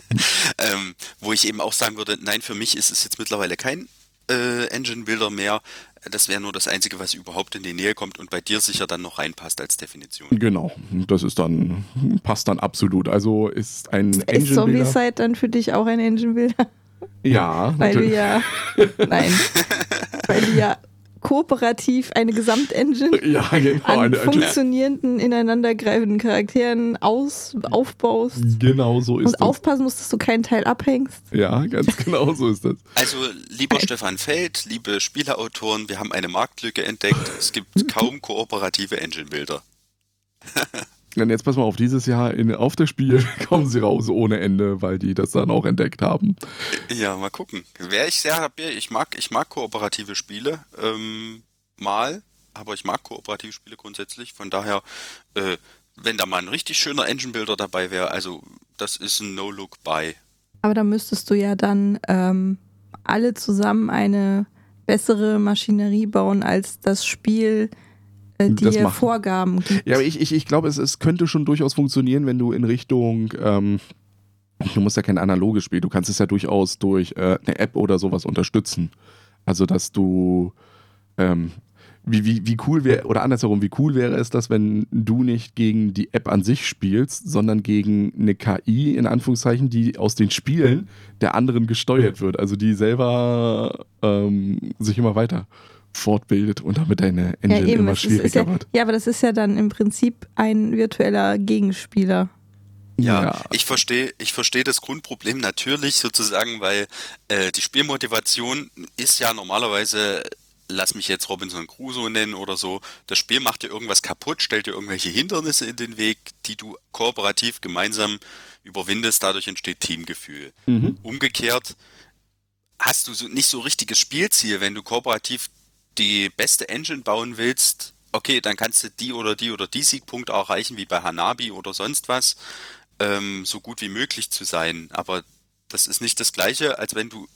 ähm, wo ich eben auch sagen würde, nein, für mich ist es jetzt mittlerweile kein äh, Engine-Builder mehr. Das wäre nur das Einzige, was überhaupt in die Nähe kommt und bei dir sicher dann noch reinpasst als Definition. Genau, das ist dann, passt dann absolut. Also ist ein Engine-Builder. Ist Zombie-Side dann für dich auch ein Engine-Builder? Ja. Weil du ja, nein, weil du ja kooperativ eine Gesamtengine ja, genau, an eine funktionierenden, ineinandergreifenden Charakteren aus, aufbaust. Genau so ist Und das. aufpassen musst, dass du keinen Teil abhängst. Ja, ganz genau so ist das. Also, lieber Stefan Feld, liebe Spieleautoren, wir haben eine Marktlücke entdeckt. Es gibt kaum kooperative Engine-Bilder. Und jetzt pass mal auf, dieses Jahr in, auf das Spiel kommen sie raus ohne Ende, weil die das dann auch entdeckt haben. Ja, mal gucken. Wäre ich sehr happy. Ich mag, ich mag kooperative Spiele. Ähm, mal, aber ich mag kooperative Spiele grundsätzlich. Von daher, äh, wenn da mal ein richtig schöner Engine-Builder dabei wäre, also das ist ein No-Look-Buy. Aber da müsstest du ja dann ähm, alle zusammen eine bessere Maschinerie bauen, als das Spiel äh, Das machen. Vorgaben gibt. Ja, aber ich, ich, ich glaube, es, es könnte schon durchaus funktionieren, wenn du in Richtung, ähm, du musst ja kein analoges Spiel, du kannst es ja durchaus durch äh, eine App oder sowas unterstützen. Also, dass du, ähm, wie, wie, wie cool wäre, oder andersherum, wie cool wäre es, dass wenn du nicht gegen die App an sich spielst, sondern gegen eine KI, in Anführungszeichen, die aus den Spielen der anderen gesteuert wird, also die selber ähm, sich immer weiter fortbildet und damit deine Engine immer es ist- schwieriger ist ja, wird. ja, aber das ist ja dann im Prinzip ein virtueller Gegenspieler. Ja, Ja. ich verstehe, ich verstehe das Grundproblem natürlich sozusagen, weil äh, die Spielmotivation ist ja normalerweise, lass mich jetzt Robinson Crusoe nennen oder so, das Spiel macht dir irgendwas kaputt, stellt dir irgendwelche Hindernisse in den Weg, die du kooperativ gemeinsam überwindest, dadurch entsteht Teamgefühl. Mhm. Umgekehrt hast du so nicht so richtiges Spielziel, wenn du kooperativ die beste Engine bauen willst. Okay, dann kannst du die oder die oder die Siegpunkte erreichen, wie bei Hanabi oder sonst was, ähm, so gut wie möglich zu sein. Aber das ist nicht das Gleiche, als wenn du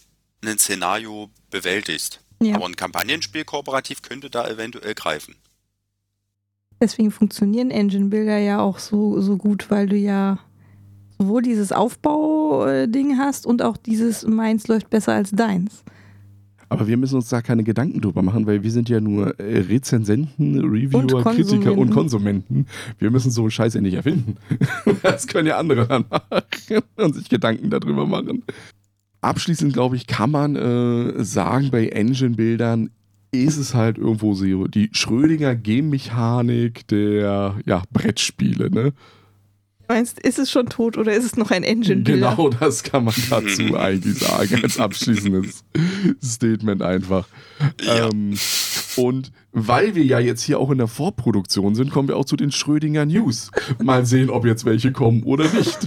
ein Szenario bewältigst. Ja. Aber ein Kampagnenspiel kooperativ könnte da eventuell greifen. Deswegen funktionieren Engine-Builder ja auch so, so gut, weil du ja sowohl dieses Aufbau-Ding hast und auch dieses meins läuft besser als deins. Aber wir müssen uns da keine Gedanken drüber machen, weil wir sind ja nur äh, Rezensenten, Reviewer, Und Kritiker und Konsumenten. Wir müssen so einen Scheiß ja nicht erfinden. Das können ja andere dann machen und sich Gedanken darüber machen. Abschließend, glaube ich, kann man äh, sagen, bei Engine-Bildern ist es halt irgendwo so die Schrödinger Game-Mechanik der ja, Brettspiele. Ne? Du meinst, ist es schon tot oder ist es noch ein Engine-Builder? Genau das kann man dazu eigentlich sagen, als abschließendes Statement einfach. Ja. Ähm, und weil wir ja jetzt hier auch in der Vorproduktion sind, kommen wir auch zu den Schrödinger News. Mal sehen, ob jetzt welche kommen oder nicht.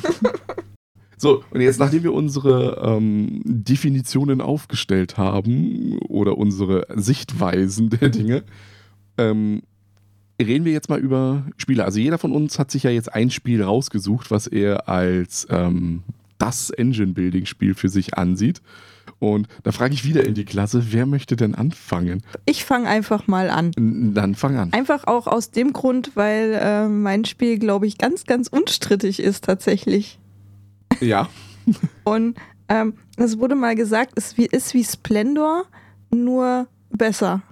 So, und jetzt, nachdem wir unsere ähm, Definitionen aufgestellt haben oder unsere Sichtweisen der Dinge, ähm, reden wir jetzt mal über Spiele. Also jeder von uns hat sich ja jetzt ein Spiel rausgesucht, was er als ähm, das Engine-Building-Spiel für sich ansieht. Und da frage ich wieder in die Klasse, wer möchte denn anfangen? Ich fange einfach mal an. Dann fang an. Einfach auch aus dem Grund, weil äh, mein Spiel, glaube ich, ganz, ganz unstrittig ist tatsächlich. Ja. Und ähm, es wurde mal gesagt, es ist wie Splendor, nur besser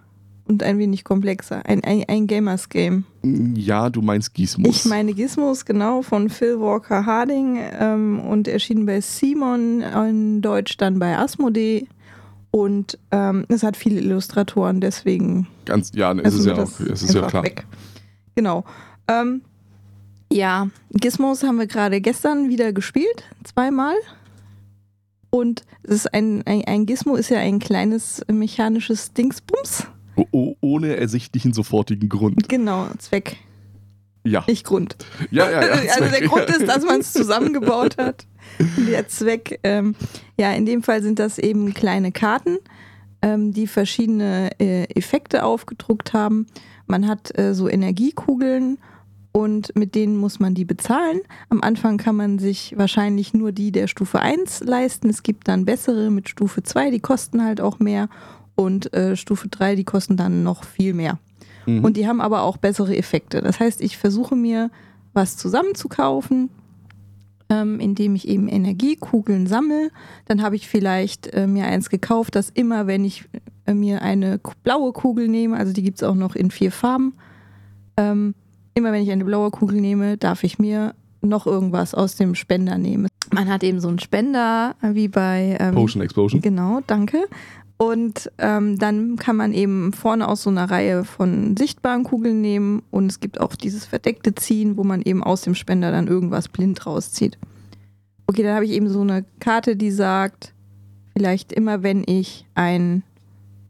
und ein wenig komplexer. Ein, ein, ein Gamers-Game. Ja, du meinst Gizmos. Ich meine Gizmos, genau, von Phil Walker Harding ähm, und erschienen bei Simon, in Deutsch dann bei Asmodee. Und ähm, es hat viele Illustratoren, deswegen Ganz, ja, es ist ja, auch, es ist ja klar. weg. Genau. Ähm, ja, Gizmos haben wir gerade gestern wieder gespielt, zweimal. Und es ist ein, ein, ein Gizmo ist ja ein kleines mechanisches Dingsbums. O ohne ersichtlichen sofortigen Grund. Genau, Zweck, Ja. nicht Grund. Ja, ja, ja. Also der Grund ist, dass man es zusammengebaut hat. Der Zweck, ähm, ja, in dem Fall sind das eben kleine Karten, ähm, die verschiedene äh, Effekte aufgedruckt haben. Man hat äh, so Energiekugeln und mit denen muss man die bezahlen. Am Anfang kann man sich wahrscheinlich nur die der Stufe 1 leisten. Es gibt dann bessere mit Stufe 2, die kosten halt auch mehr. Und äh, Stufe 3, die kosten dann noch viel mehr. Mhm. Und die haben aber auch bessere Effekte. Das heißt, ich versuche mir was zusammenzukaufen, ähm, indem ich eben Energiekugeln sammle. Dann habe ich vielleicht äh, mir eins gekauft, das immer, wenn ich äh, mir eine blaue Kugel nehme, also die gibt es auch noch in vier Farben, ähm, immer wenn ich eine blaue Kugel nehme, darf ich mir noch irgendwas aus dem Spender nehmen. Man hat eben so einen Spender, äh, wie bei ähm, Potion Explosion. Genau, danke. Und ähm, dann kann man eben vorne aus so einer Reihe von sichtbaren Kugeln nehmen und es gibt auch dieses verdeckte Ziehen, wo man eben aus dem Spender dann irgendwas blind rauszieht. Okay, dann habe ich eben so eine Karte, die sagt, vielleicht immer wenn ich ein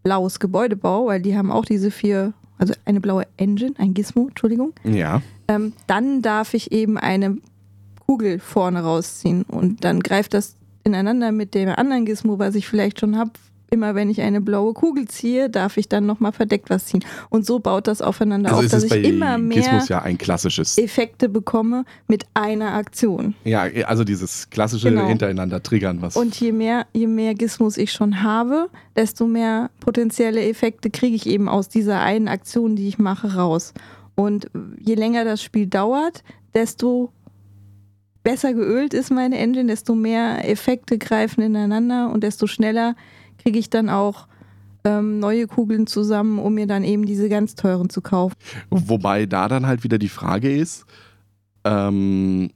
blaues Gebäude baue, weil die haben auch diese vier, also eine blaue Engine, ein Gizmo, Entschuldigung. Ja. Ähm, dann darf ich eben eine Kugel vorne rausziehen und dann greift das ineinander mit dem anderen Gizmo, was ich vielleicht schon habe, immer wenn ich eine blaue Kugel ziehe, darf ich dann nochmal verdeckt was ziehen. Und so baut das aufeinander also auf, dass ich immer mehr ja Effekte bekomme mit einer Aktion. Ja, also dieses klassische genau. hintereinander triggern was. Und je mehr, je mehr Gizmos ich schon habe, desto mehr potenzielle Effekte kriege ich eben aus dieser einen Aktion, die ich mache, raus. Und je länger das Spiel dauert, desto besser geölt ist meine Engine, desto mehr Effekte greifen ineinander und desto schneller kriege ich dann auch ähm, neue Kugeln zusammen, um mir dann eben diese ganz teuren zu kaufen. Wobei da dann halt wieder die Frage ist, ähm,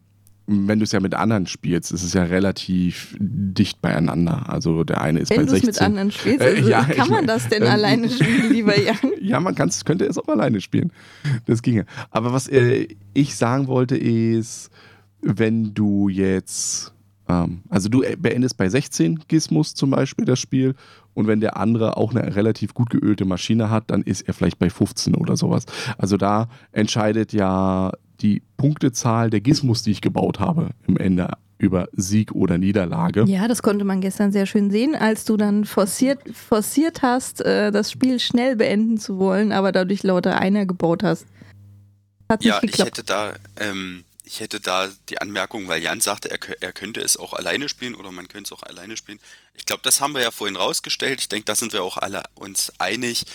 wenn du es ja mit anderen spielst, ist es ja relativ dicht beieinander. Also der eine ist wenn bei 16. Wenn du es mit anderen spielst, äh, also ja, kann man das denn äh, alleine spielen, lieber Jan? ja, man könnte es auch alleine spielen. Das ginge. Aber was äh, ich sagen wollte ist, wenn du jetzt also du beendest bei 16 Gizmos zum Beispiel das Spiel und wenn der andere auch eine relativ gut geölte Maschine hat, dann ist er vielleicht bei 15 oder sowas. Also da entscheidet ja die Punktezahl der Gizmos, die ich gebaut habe, im Ende über Sieg oder Niederlage. Ja, das konnte man gestern sehr schön sehen, als du dann forciert, forciert hast, äh, das Spiel schnell beenden zu wollen, aber dadurch lauter einer gebaut hast. Hat ja, ich hätte da ähm, ich hätte da die Anmerkung, weil Jan sagte, er, er könnte es auch alleine spielen oder man könnte es auch alleine spielen. Ich glaube, das haben wir ja vorhin rausgestellt. Ich denke, da sind wir auch alle uns einig,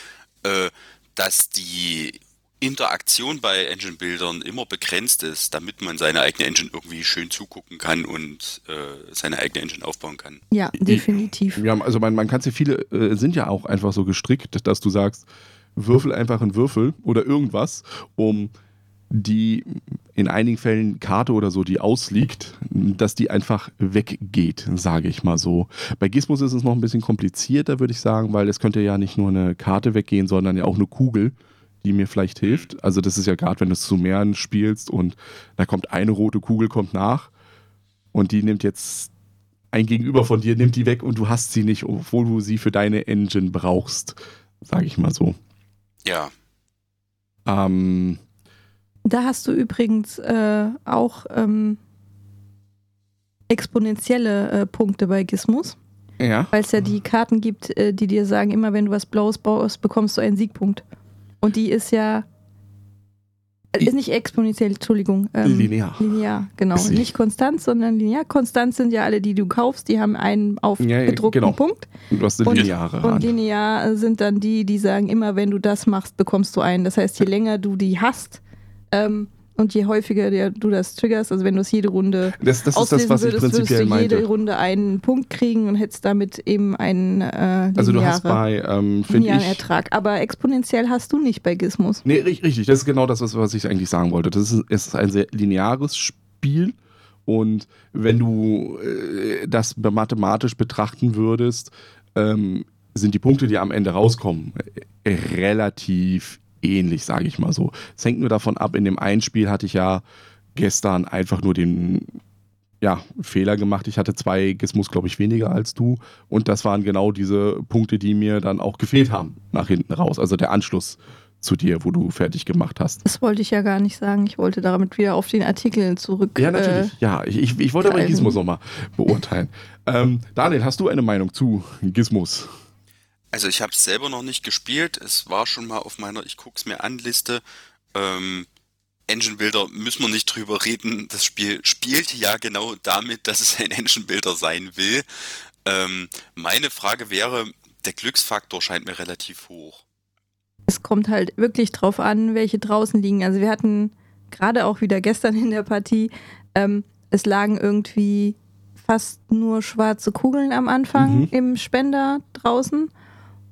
äh, dass die Interaktion bei Engine-Bildern immer begrenzt ist, damit man seine eigene Engine irgendwie schön zugucken kann und äh, seine eigene Engine aufbauen kann. Ja, definitiv. Ja, also man, man kann ja viele äh, sind ja auch einfach so gestrickt, dass du sagst, würfel einfach einen Würfel oder irgendwas, um die in einigen Fällen Karte oder so, die ausliegt, dass die einfach weggeht, sage ich mal so. Bei Gizmos ist es noch ein bisschen komplizierter, würde ich sagen, weil es könnte ja nicht nur eine Karte weggehen, sondern ja auch eine Kugel, die mir vielleicht hilft. Also das ist ja gerade, wenn du es zu mehreren spielst und da kommt eine rote Kugel, kommt nach und die nimmt jetzt ein Gegenüber von dir, nimmt die weg und du hast sie nicht, obwohl du sie für deine Engine brauchst, sage ich mal so. Ja. Ähm, da hast du übrigens äh, auch ähm, exponentielle äh, Punkte bei Gizmos. Ja. Weil es ja die Karten gibt, äh, die dir sagen, immer wenn du was Blaues baust, bekommst du einen Siegpunkt. Und die ist ja. Äh, ist nicht exponentiell, Entschuldigung. Ähm, linear. Linear, genau. Nicht konstant, sondern linear. Konstant sind ja alle, die du kaufst, die haben einen aufgedruckten ja, genau. Punkt. Und du hast eine lineare. Und, und linear sind dann die, die sagen, immer wenn du das machst, bekommst du einen. Das heißt, je länger du die hast, ähm, und je häufiger du das triggerst, also wenn du es jede Runde das, das ist das, was würdest, ich prinzipiell würdest du jede meinte. Runde einen Punkt kriegen und hättest damit eben einen äh, Also du hast bei, ähm, finde ich... Ertrag. Aber exponentiell hast du nicht bei Gizmos. Nee, richtig. Das ist genau das, was ich eigentlich sagen wollte. Das ist, ist ein sehr lineares Spiel und wenn du äh, das mathematisch betrachten würdest, ähm, sind die Punkte, die am Ende rauskommen, äh, relativ ähnlich, sage ich mal so. Es hängt nur davon ab, in dem einen Spiel hatte ich ja gestern einfach nur den ja, Fehler gemacht. Ich hatte zwei Gizmos, glaube ich, weniger als du. Und das waren genau diese Punkte, die mir dann auch gefehlt haben, nach hinten raus. Also der Anschluss zu dir, wo du fertig gemacht hast. Das wollte ich ja gar nicht sagen. Ich wollte damit wieder auf den Artikel zurück. Ja, natürlich. Äh, ja, ich, ich wollte aber Gizmos nochmal beurteilen. Ähm, Daniel, hast du eine Meinung zu Gizmos? Also ich habe es selber noch nicht gespielt. Es war schon mal auf meiner Ich guck's mir an Liste. Ähm, Engine Builder müssen wir nicht drüber reden. Das Spiel spielt ja genau damit, dass es ein Engine Builder sein will. Ähm, meine Frage wäre, der Glücksfaktor scheint mir relativ hoch. Es kommt halt wirklich drauf an, welche draußen liegen. Also wir hatten gerade auch wieder gestern in der Partie, ähm, es lagen irgendwie fast nur schwarze Kugeln am Anfang mhm. im Spender draußen.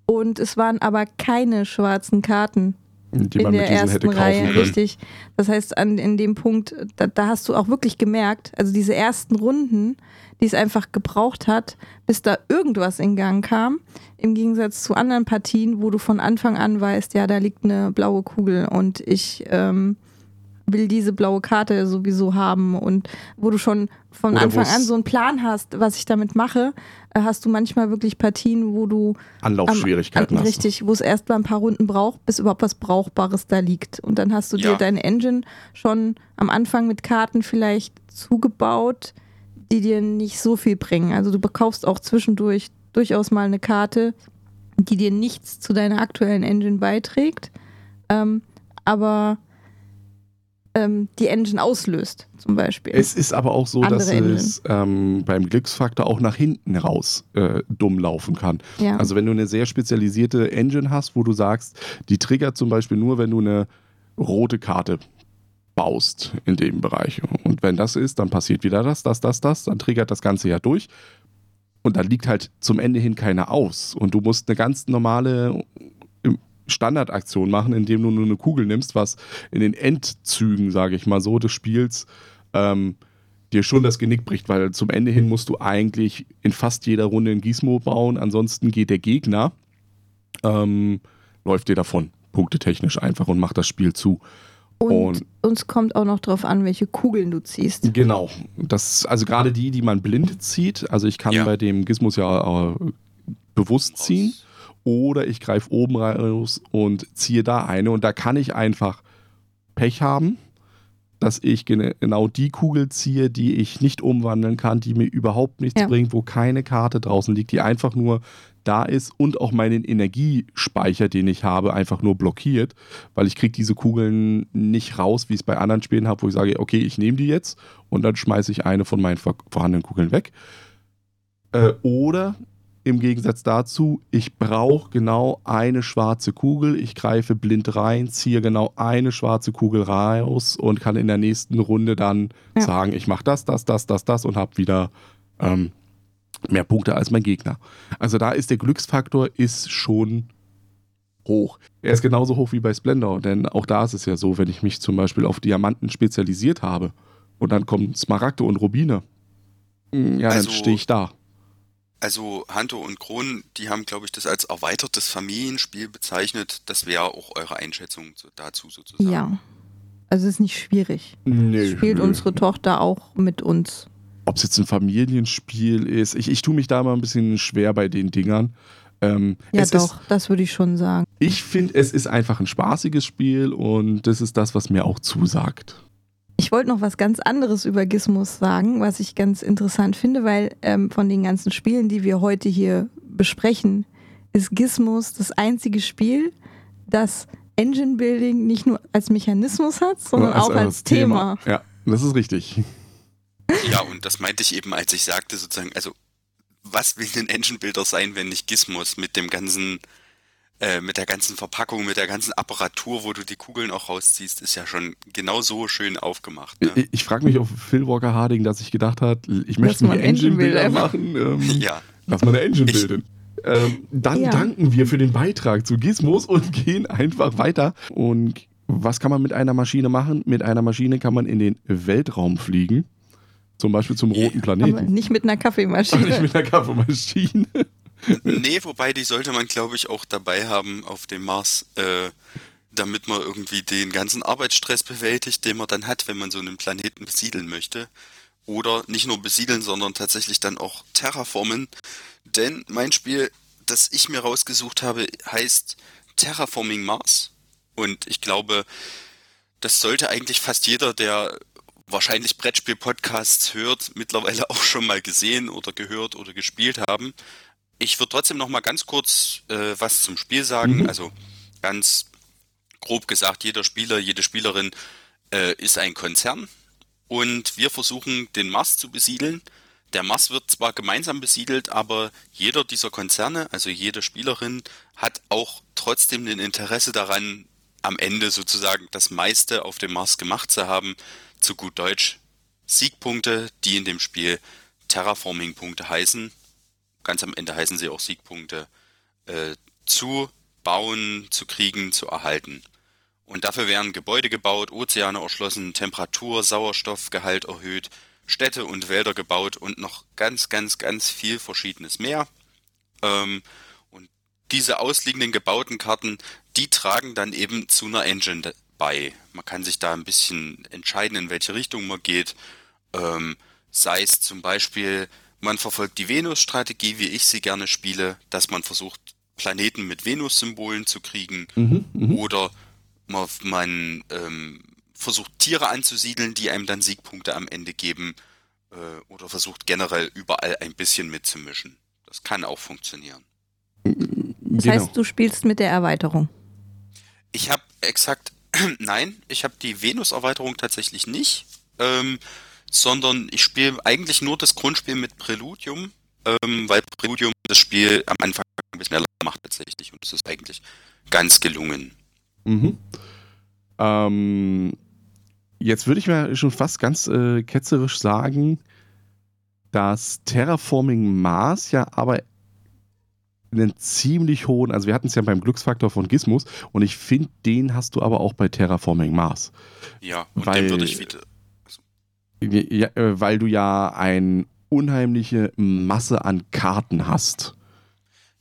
Und es waren aber keine schwarzen Karten die man in der mit diesen ersten hätte kaufen Reihe, können. richtig. Das heißt, an, in dem Punkt, da, da hast du auch wirklich gemerkt, also diese ersten Runden, die es einfach gebraucht hat, bis da irgendwas in Gang kam, im Gegensatz zu anderen Partien, wo du von Anfang an weißt, ja, da liegt eine blaue Kugel und ich ähm, will diese blaue Karte sowieso haben und wo du schon von Oder Anfang an so einen Plan hast, was ich damit mache, äh, hast du manchmal wirklich Partien, wo du Anlaufschwierigkeiten am- hast. Richtig, wo es erst mal ein paar Runden braucht, bis überhaupt was Brauchbares da liegt. Und dann hast du dir Ja. deine Engine schon am Anfang mit Karten vielleicht zugebaut, die dir nicht so viel bringen. Also du bekaufst auch zwischendurch durchaus mal eine Karte, die dir nichts zu deiner aktuellen Engine beiträgt, ähm, aber ähm, die Engine auslöst, zum Beispiel. Es ist aber auch so, dass Andere es ähm, beim Glücksfaktor auch nach hinten raus äh, dumm laufen kann. ja. Also wenn du eine sehr spezialisierte Engine hast, wo du sagst, die triggert zum Beispiel nur, wenn du eine rote Karte baust in dem Bereich. Und wenn das ist, dann passiert wieder das, das, das, das, dann triggert das Ganze ja durch. Und dann liegt halt zum Ende hin keiner aus. Und du musst eine ganz normale Standardaktion machen, indem du nur eine Kugel nimmst, was in den Endzügen, sage ich mal so, des Spiels ähm, dir schon das Genick bricht, weil zum Ende hin musst du eigentlich in fast jeder Runde ein Gizmo bauen, ansonsten geht der Gegner, ähm, läuft dir davon, punktetechnisch einfach und macht das Spiel zu. und und- uns kommt auch noch drauf an, welche Kugeln du ziehst. Genau. Das, also gerade die, die man blind zieht, also ich kann Ja. bei dem Gizmos ja äh, bewusst ziehen oder ich greife oben raus und ziehe da eine und da kann ich einfach Pech haben, dass ich genau die Kugel ziehe, die ich nicht umwandeln kann, die mir überhaupt nichts Ja. bringt, wo keine Karte draußen liegt, die einfach nur da ist und auch meinen Energiespeicher, den ich habe, einfach nur blockiert, weil ich kriege diese Kugeln nicht raus, wie ich es bei anderen Spielen habe, wo ich sage, okay, ich nehme die jetzt und dann schmeiße ich eine von meinen vor- vorhandenen Kugeln weg. Äh, oder im Gegensatz dazu, ich brauche genau eine schwarze Kugel, ich greife blind rein, ziehe genau eine schwarze Kugel raus und kann in der nächsten Runde dann Ja. sagen, ich mache das, das, das, das, das und habe wieder ähm, mehr Punkte als mein Gegner. Also da ist der Glücksfaktor ist schon hoch. Er ist genauso hoch wie bei Splendor, denn auch da ist es ja so, wenn ich mich zum Beispiel auf Diamanten spezialisiert habe und dann kommen Smaragde und Rubine, mm, ja, Also- dann stehe ich da. Also Hanto und Kron, die haben, glaube ich, das als erweitertes Familienspiel bezeichnet. Das wäre auch eure Einschätzung dazu sozusagen. Ja. Also es ist nicht schwierig. Nö. Spielt unsere Tochter auch mit uns. Ob es jetzt ein Familienspiel ist, ich, ich tue mich da mal ein bisschen schwer bei den Dingern. Ähm, Ja, es doch, Ist, das würde ich schon sagen. ich finde, es ist einfach ein spaßiges Spiel und das ist das, was mir auch zusagt. Ich wollte noch was ganz anderes über Gizmos sagen, was ich ganz interessant finde, weil ähm, von den ganzen Spielen, die wir heute hier besprechen, ist Gizmos das einzige Spiel, das Engine Building nicht nur als Mechanismus hat, sondern Als- auch als, Thema. Ja, das ist richtig. Ja, und das meinte ich eben, als ich sagte sozusagen, also was will ein Engine Builder sein, wenn nicht Gizmos mit dem ganzen, äh, mit der ganzen Verpackung, mit der ganzen Apparatur, wo du die Kugeln auch rausziehst, ist ja schon genau so schön aufgemacht. Ne? Ich, ich frage mich auf Phil Walker Harding, dass ich gedacht hat, ich möchte mir Engine-Bilder machen. Ähm, Ja, Lass mal eine Engine Ich- bilden. Ähm, dann Ja. danken wir für den Beitrag zu Gizmos und gehen einfach weiter. Und was kann man mit einer Maschine machen? Mit einer Maschine kann man in den Weltraum fliegen. Zum Beispiel zum roten Aber Planeten. nicht mit einer Aber Kaffeemaschine. nicht mit einer Kaffeemaschine. Nee, wobei die sollte man, glaube ich, auch dabei haben auf dem Mars, äh, damit man irgendwie den ganzen Arbeitsstress bewältigt, den man dann hat, wenn man so einen Planeten besiedeln möchte. Oder nicht nur besiedeln, sondern tatsächlich dann auch terraformen. Denn mein Spiel, das ich mir rausgesucht habe, heißt Terraforming Mars. Und ich glaube, das sollte eigentlich fast jeder, der wahrscheinlich Brettspiel-Podcasts hört, mittlerweile auch schon mal gesehen oder gehört oder gespielt haben. Ich würde trotzdem noch mal ganz kurz äh, was zum Spiel sagen. Mhm. Also ganz grob gesagt, jeder Spieler, jede Spielerin äh, ist ein Konzern und wir versuchen den Mars zu besiedeln. Der Mars wird zwar gemeinsam besiedelt, aber jeder dieser Konzerne, also jede Spielerin, hat auch trotzdem ein Interesse daran, am Ende sozusagen das meiste auf dem Mars gemacht zu haben. Zu gut Deutsch Siegpunkte, die in dem Spiel Terraforming-Punkte heißen. Ganz am Ende heißen sie auch Siegpunkte äh, zu bauen, zu kriegen, zu erhalten. Und dafür werden Gebäude gebaut, Ozeane erschlossen, Temperatur, Sauerstoffgehalt erhöht, Städte und Wälder gebaut und noch ganz, ganz, ganz viel Verschiedenes mehr. Ähm, und diese ausliegenden gebauten Karten, die tragen dann eben zu einer Engine bei. Man kann sich da ein bisschen entscheiden, in welche Richtung man geht. Ähm, sei es zum Beispiel, man verfolgt die Venus-Strategie, wie ich sie gerne spiele, dass man versucht, Planeten mit Venus-Symbolen zu kriegen. Mhm, mh. Oder man, man ähm, versucht Tiere anzusiedeln, die einem dann Siegpunkte am Ende geben. Äh, oder versucht generell überall ein bisschen mitzumischen. Das kann auch funktionieren. Das genau. heißt, du spielst mit der Erweiterung. Ich habe exakt, nein, ich habe die Venus-Erweiterung tatsächlich nicht, ähm, sondern ich spiele eigentlich nur das Grundspiel mit Preludium, ähm, weil Preludium das Spiel am Anfang ein bisschen schneller macht tatsächlich und es ist eigentlich ganz gelungen. Mhm. Ähm, jetzt würde ich mir schon fast ganz äh, ketzerisch sagen, dass Terraforming Mars ja aber einen ziemlich hohen, also wir hatten es ja beim Glücksfaktor von Gizmos und ich finde, den hast du aber auch bei Terraforming Mars. Ja, und weil, den würde ich wieder. Ja, äh, weil du ja eine unheimliche Masse an Karten hast.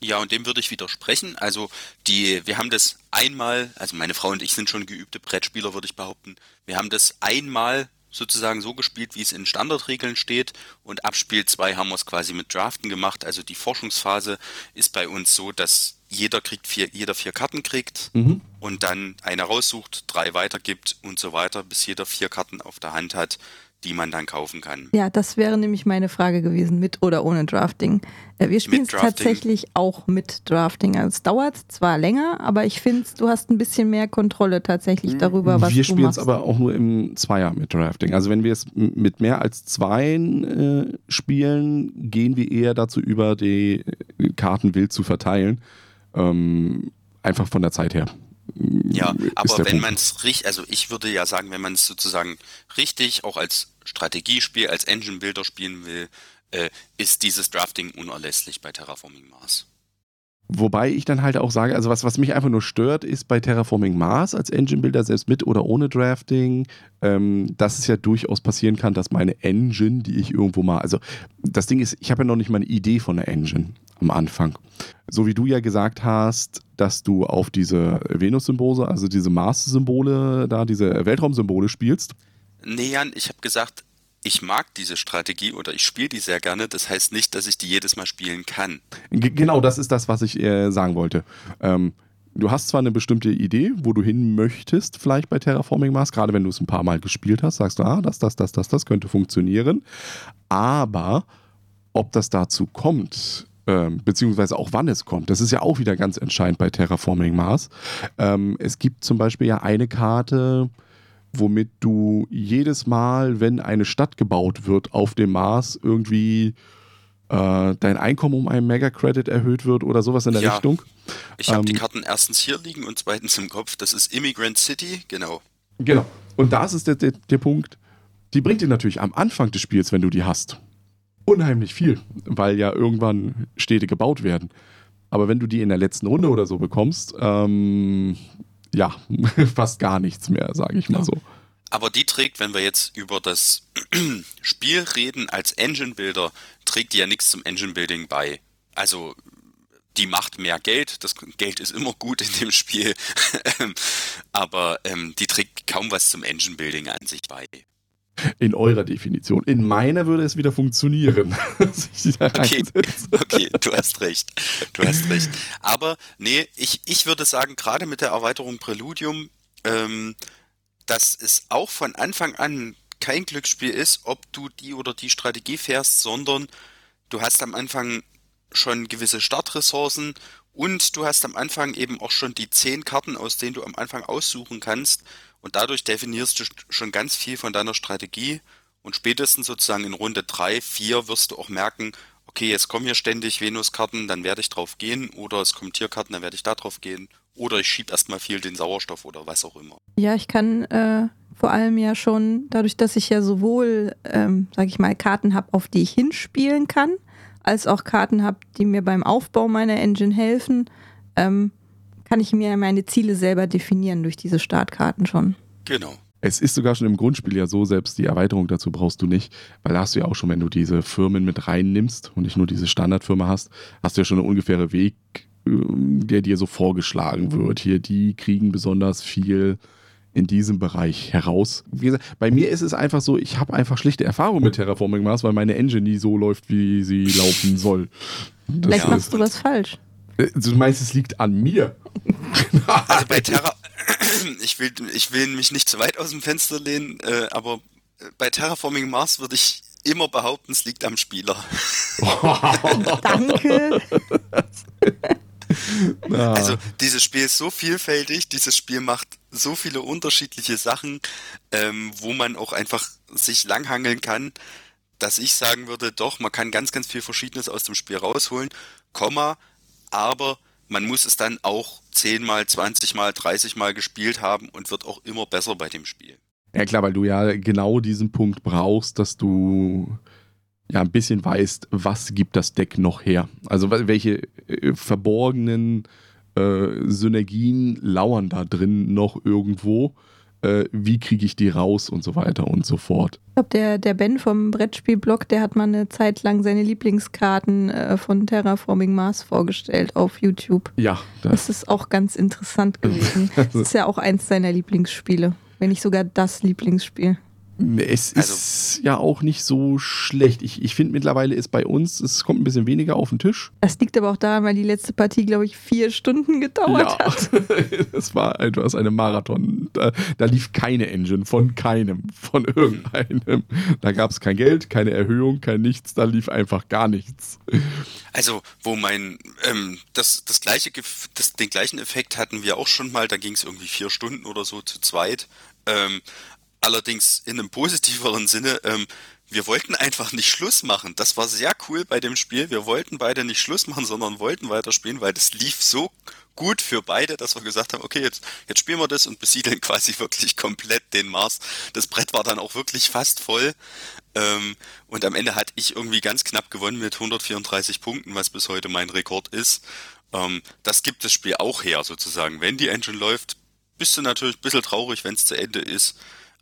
Ja, und dem würde ich widersprechen. Also die, wir haben das einmal, also meine Frau und ich sind schon geübte Brettspieler, würde ich behaupten. Wir haben das einmal sozusagen so gespielt, wie es in Standardregeln steht. Und ab Spiel 2 haben wir es quasi mit Draften gemacht. Also die Forschungsphase ist bei uns so, dass jeder kriegt vier, jeder vier Karten kriegt mhm. und dann eine raussucht, drei weitergibt und so weiter, bis jeder vier Karten auf der Hand hat die man dann kaufen kann. Ja, das wäre nämlich meine Frage gewesen, mit oder ohne Drafting. Äh, wir spielen es tatsächlich auch mit Drafting. Also es dauert zwar länger, aber ich finde, du hast ein bisschen mehr Kontrolle tatsächlich mhm. darüber, was wir du machst. Wir spielen es aber auch nur im Zweier mit Drafting. Also wenn wir es mit mehr als zwei äh, spielen, gehen wir eher dazu über, die Karten wild zu verteilen. Ähm, einfach von der Zeit her. Ja, aber wenn man es richtig, also ich würde ja sagen, wenn man es sozusagen richtig auch als Strategiespiel, als Engine-Builder spielen will, äh, ist dieses Drafting unerlässlich bei Terraforming Mars. Wobei ich dann halt auch sage, also was, was mich einfach nur stört, ist bei Terraforming Mars als Engine Builder, selbst mit oder ohne Drafting, ähm, dass es ja durchaus passieren kann, dass meine Engine, die ich irgendwo mal, also das Ding ist, ich habe ja noch nicht mal eine Idee von der Engine am Anfang. So wie du ja gesagt hast, dass du auf diese Venus-Symbole, also diese Mars-Symbole, da diese Weltraumsymbole spielst. Nee, Jan, ich habe gesagt, ich mag diese Strategie oder ich spiele die sehr gerne. Das heißt nicht, dass ich die jedes Mal spielen kann. G genau, das ist das, was ich äh, sagen wollte. Ähm, du hast zwar eine bestimmte Idee, wo du hin möchtest, vielleicht bei Terraforming Mars, gerade wenn du es ein paar Mal gespielt hast, sagst du, ah, das, das, das, das, das könnte funktionieren. Aber ob das dazu kommt, ähm, beziehungsweise auch wann es kommt. Das ist ja auch wieder ganz entscheidend bei Terraforming Mars. Ähm, es gibt zum Beispiel ja eine Karte, womit du jedes Mal, wenn eine Stadt gebaut wird auf dem Mars, irgendwie äh, dein Einkommen um einen Mega-Credit erhöht wird oder sowas in der ja, Richtung. Ich habe ähm, die Karten erstens hier liegen und zweitens im Kopf. Das ist Immigrant City, genau. Genau. Und das ist der, der, der Punkt. Die bringt dir natürlich am Anfang des Spiels, wenn du die hast, unheimlich viel, weil ja irgendwann Städte gebaut werden. Aber wenn du die in der letzten Runde oder so bekommst, ähm, ja, fast gar nichts mehr, sage ich mal so. Aber die trägt, wenn wir jetzt über das Spiel reden, als Engine Builder, trägt die ja nichts zum Engine Building bei. Also die macht mehr Geld, das Geld ist immer gut in dem Spiel, aber ähm, die trägt kaum was zum Engine Building an sich bei. In eurer Definition. In meiner würde es wieder funktionieren. okay, okay, du hast recht. Du hast recht. Aber nee, ich, ich würde sagen, gerade mit der Erweiterung Preludium, ähm, dass es auch von Anfang an kein Glücksspiel ist, ob du die oder die Strategie fährst, sondern du hast am Anfang schon gewisse Startressourcen und du hast am Anfang eben auch schon die zehn Karten, aus denen du am Anfang aussuchen kannst und dadurch definierst du schon ganz viel von deiner Strategie. Und spätestens sozusagen in Runde 3, 4 wirst du auch merken, okay, jetzt kommen hier ständig Venus-Karten, dann werde ich drauf gehen. Oder es kommen Tierkarten, dann werde ich da drauf gehen. Oder ich schiebe erstmal viel den Sauerstoff oder was auch immer. Ja, ich kann äh, vor allem ja schon, dadurch, dass ich ja sowohl, ähm, sag ich mal, Karten habe, auf die ich hinspielen kann, als auch Karten habe, die mir beim Aufbau meiner Engine helfen, ähm, kann ich mir meine Ziele selber definieren durch diese Startkarten schon. Genau. Es ist sogar schon im Grundspiel ja so, selbst die Erweiterung dazu brauchst du nicht, weil da hast du ja auch schon, wenn du diese Firmen mit reinnimmst und nicht nur diese Standardfirma hast, hast du ja schon einen ungefähren Weg, ähm, der dir so vorgeschlagen wird. Hier, die kriegen besonders viel in diesem Bereich heraus. Wie gesagt, bei mir ist es einfach so, ich habe einfach schlechte Erfahrungen mit Terraforming Mars, weil meine Engine nie so läuft, wie sie laufen soll. Das Vielleicht machst du was falsch. Äh, du meinst, es liegt an mir? Also bei Terra, ich will, ich will mich nicht zu weit aus dem Fenster lehnen, äh, aber bei Terraforming Mars würde ich immer behaupten, es liegt am Spieler. Danke. Also dieses Spiel ist so vielfältig, dieses Spiel macht so viele unterschiedliche Sachen, ähm, wo man auch einfach sich langhangeln kann, dass ich sagen würde, doch, man kann ganz, ganz viel Verschiedenes aus dem Spiel rausholen, Komma, aber man muss es dann auch 10 mal, 20 mal, 30 mal gespielt haben und wird auch immer besser bei dem Spiel. Ja klar, weil du ja genau diesen Punkt brauchst, dass du ja ein bisschen weißt, was gibt das Deck noch her. Also welche äh, verborgenen äh, Synergien lauern da drin noch irgendwo. Äh, wie kriege ich die raus und so weiter und so fort. Ich glaube, der, der Ben vom Brettspielblog, der hat mal eine Zeit lang seine Lieblingskarten äh, von Terraforming Mars vorgestellt auf YouTube. Ja. Das, das ist auch ganz interessant gewesen. das ist ja auch eins seiner Lieblingsspiele, wenn nicht sogar das Lieblingsspiel. Es also, ist ja auch nicht so schlecht. Ich, ich finde mittlerweile ist bei uns, es kommt ein bisschen weniger auf den Tisch. Das liegt aber auch daran, weil die letzte Partie, glaube ich, vier Stunden gedauert ja. hat. das war etwas eine Marathon. Da, da, lief keine Engine von keinem, von irgendeinem. Da gab es kein Geld, keine Erhöhung, kein nichts, da lief einfach gar nichts. Also, wo mein, ähm, das, das gleiche, das, den gleichen Effekt hatten wir auch schon mal, da ging es irgendwie vier Stunden oder so zu zweit. Ähm, allerdings in einem positiveren Sinne, ähm, wir wollten einfach nicht Schluss machen. Das war sehr cool bei dem Spiel. Wir wollten beide nicht Schluss machen, sondern wollten weiterspielen, weil das lief so gut für beide, dass wir gesagt haben, okay, jetzt, jetzt spielen wir das und besiedeln quasi wirklich komplett den Mars. Das Brett war dann auch wirklich fast voll. Ähm, und am Ende hatte ich irgendwie ganz knapp gewonnen mit 134 Punkten, was bis heute mein Rekord ist. Ähm, das gibt das Spiel auch her, sozusagen. Wenn die Engine läuft, bist du natürlich ein bisschen traurig, wenn es zu Ende ist.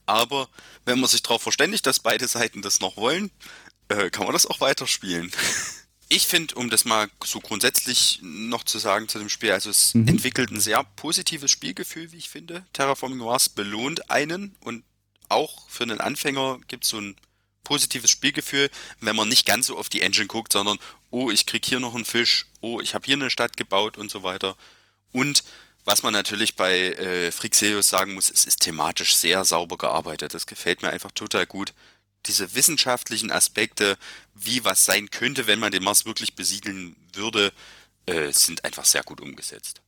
Aber wenn man sich darauf verständigt, dass beide Seiten das noch wollen, äh, kann man das auch weiterspielen. Ich finde, um das mal so grundsätzlich noch zu sagen zu dem Spiel, also es mhm. entwickelt ein sehr positives Spielgefühl, wie ich finde. Terraforming Mars belohnt einen und auch für einen Anfänger gibt es so ein positives Spielgefühl, wenn man nicht ganz so auf die Engine guckt, sondern oh, ich krieg hier noch einen Fisch, oh, ich habe hier eine Stadt gebaut und so weiter. Und was man natürlich bei äh, Frixelius sagen muss, es ist thematisch sehr sauber gearbeitet. Das gefällt mir einfach total gut. Diese wissenschaftlichen Aspekte, wie was sein könnte, wenn man den Mars wirklich besiedeln würde, äh, sind einfach sehr gut umgesetzt.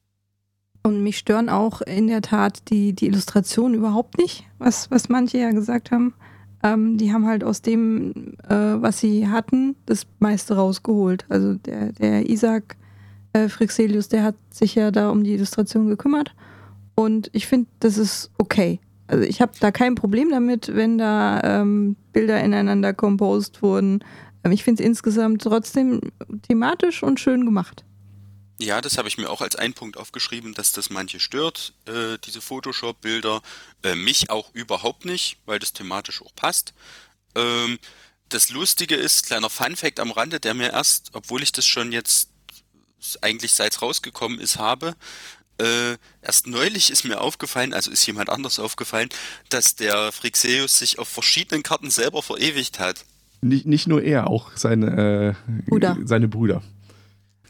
Und mich stören auch in der Tat die, die Illustrationen überhaupt nicht, was, was manche ja gesagt haben. Ähm, die haben halt aus dem, äh, was sie hatten, das meiste rausgeholt. Also der, der Isaac äh, Frixelius, der hat sich ja da um die Illustration gekümmert. Und ich finde, das ist okay. Also ich habe da kein Problem damit, wenn da ähm, Bilder ineinander composed wurden. Ähm, ich finde es insgesamt trotzdem thematisch und schön gemacht. Ja, das habe ich mir auch als einen Punkt aufgeschrieben, dass das manche stört, äh, diese Photoshop-Bilder. Äh, mich auch überhaupt nicht, weil das thematisch auch passt. Ähm, das Lustige ist, kleiner Fun-Fact am Rande, der mir erst, obwohl ich das schon jetzt eigentlich seit es rausgekommen ist, habe. Äh, erst neulich ist mir aufgefallen, also ist jemand anders aufgefallen, dass der Frixeus sich auf verschiedenen Karten selber verewigt hat. Nicht, nicht nur er, auch seine, äh, Bruder. seine Brüder.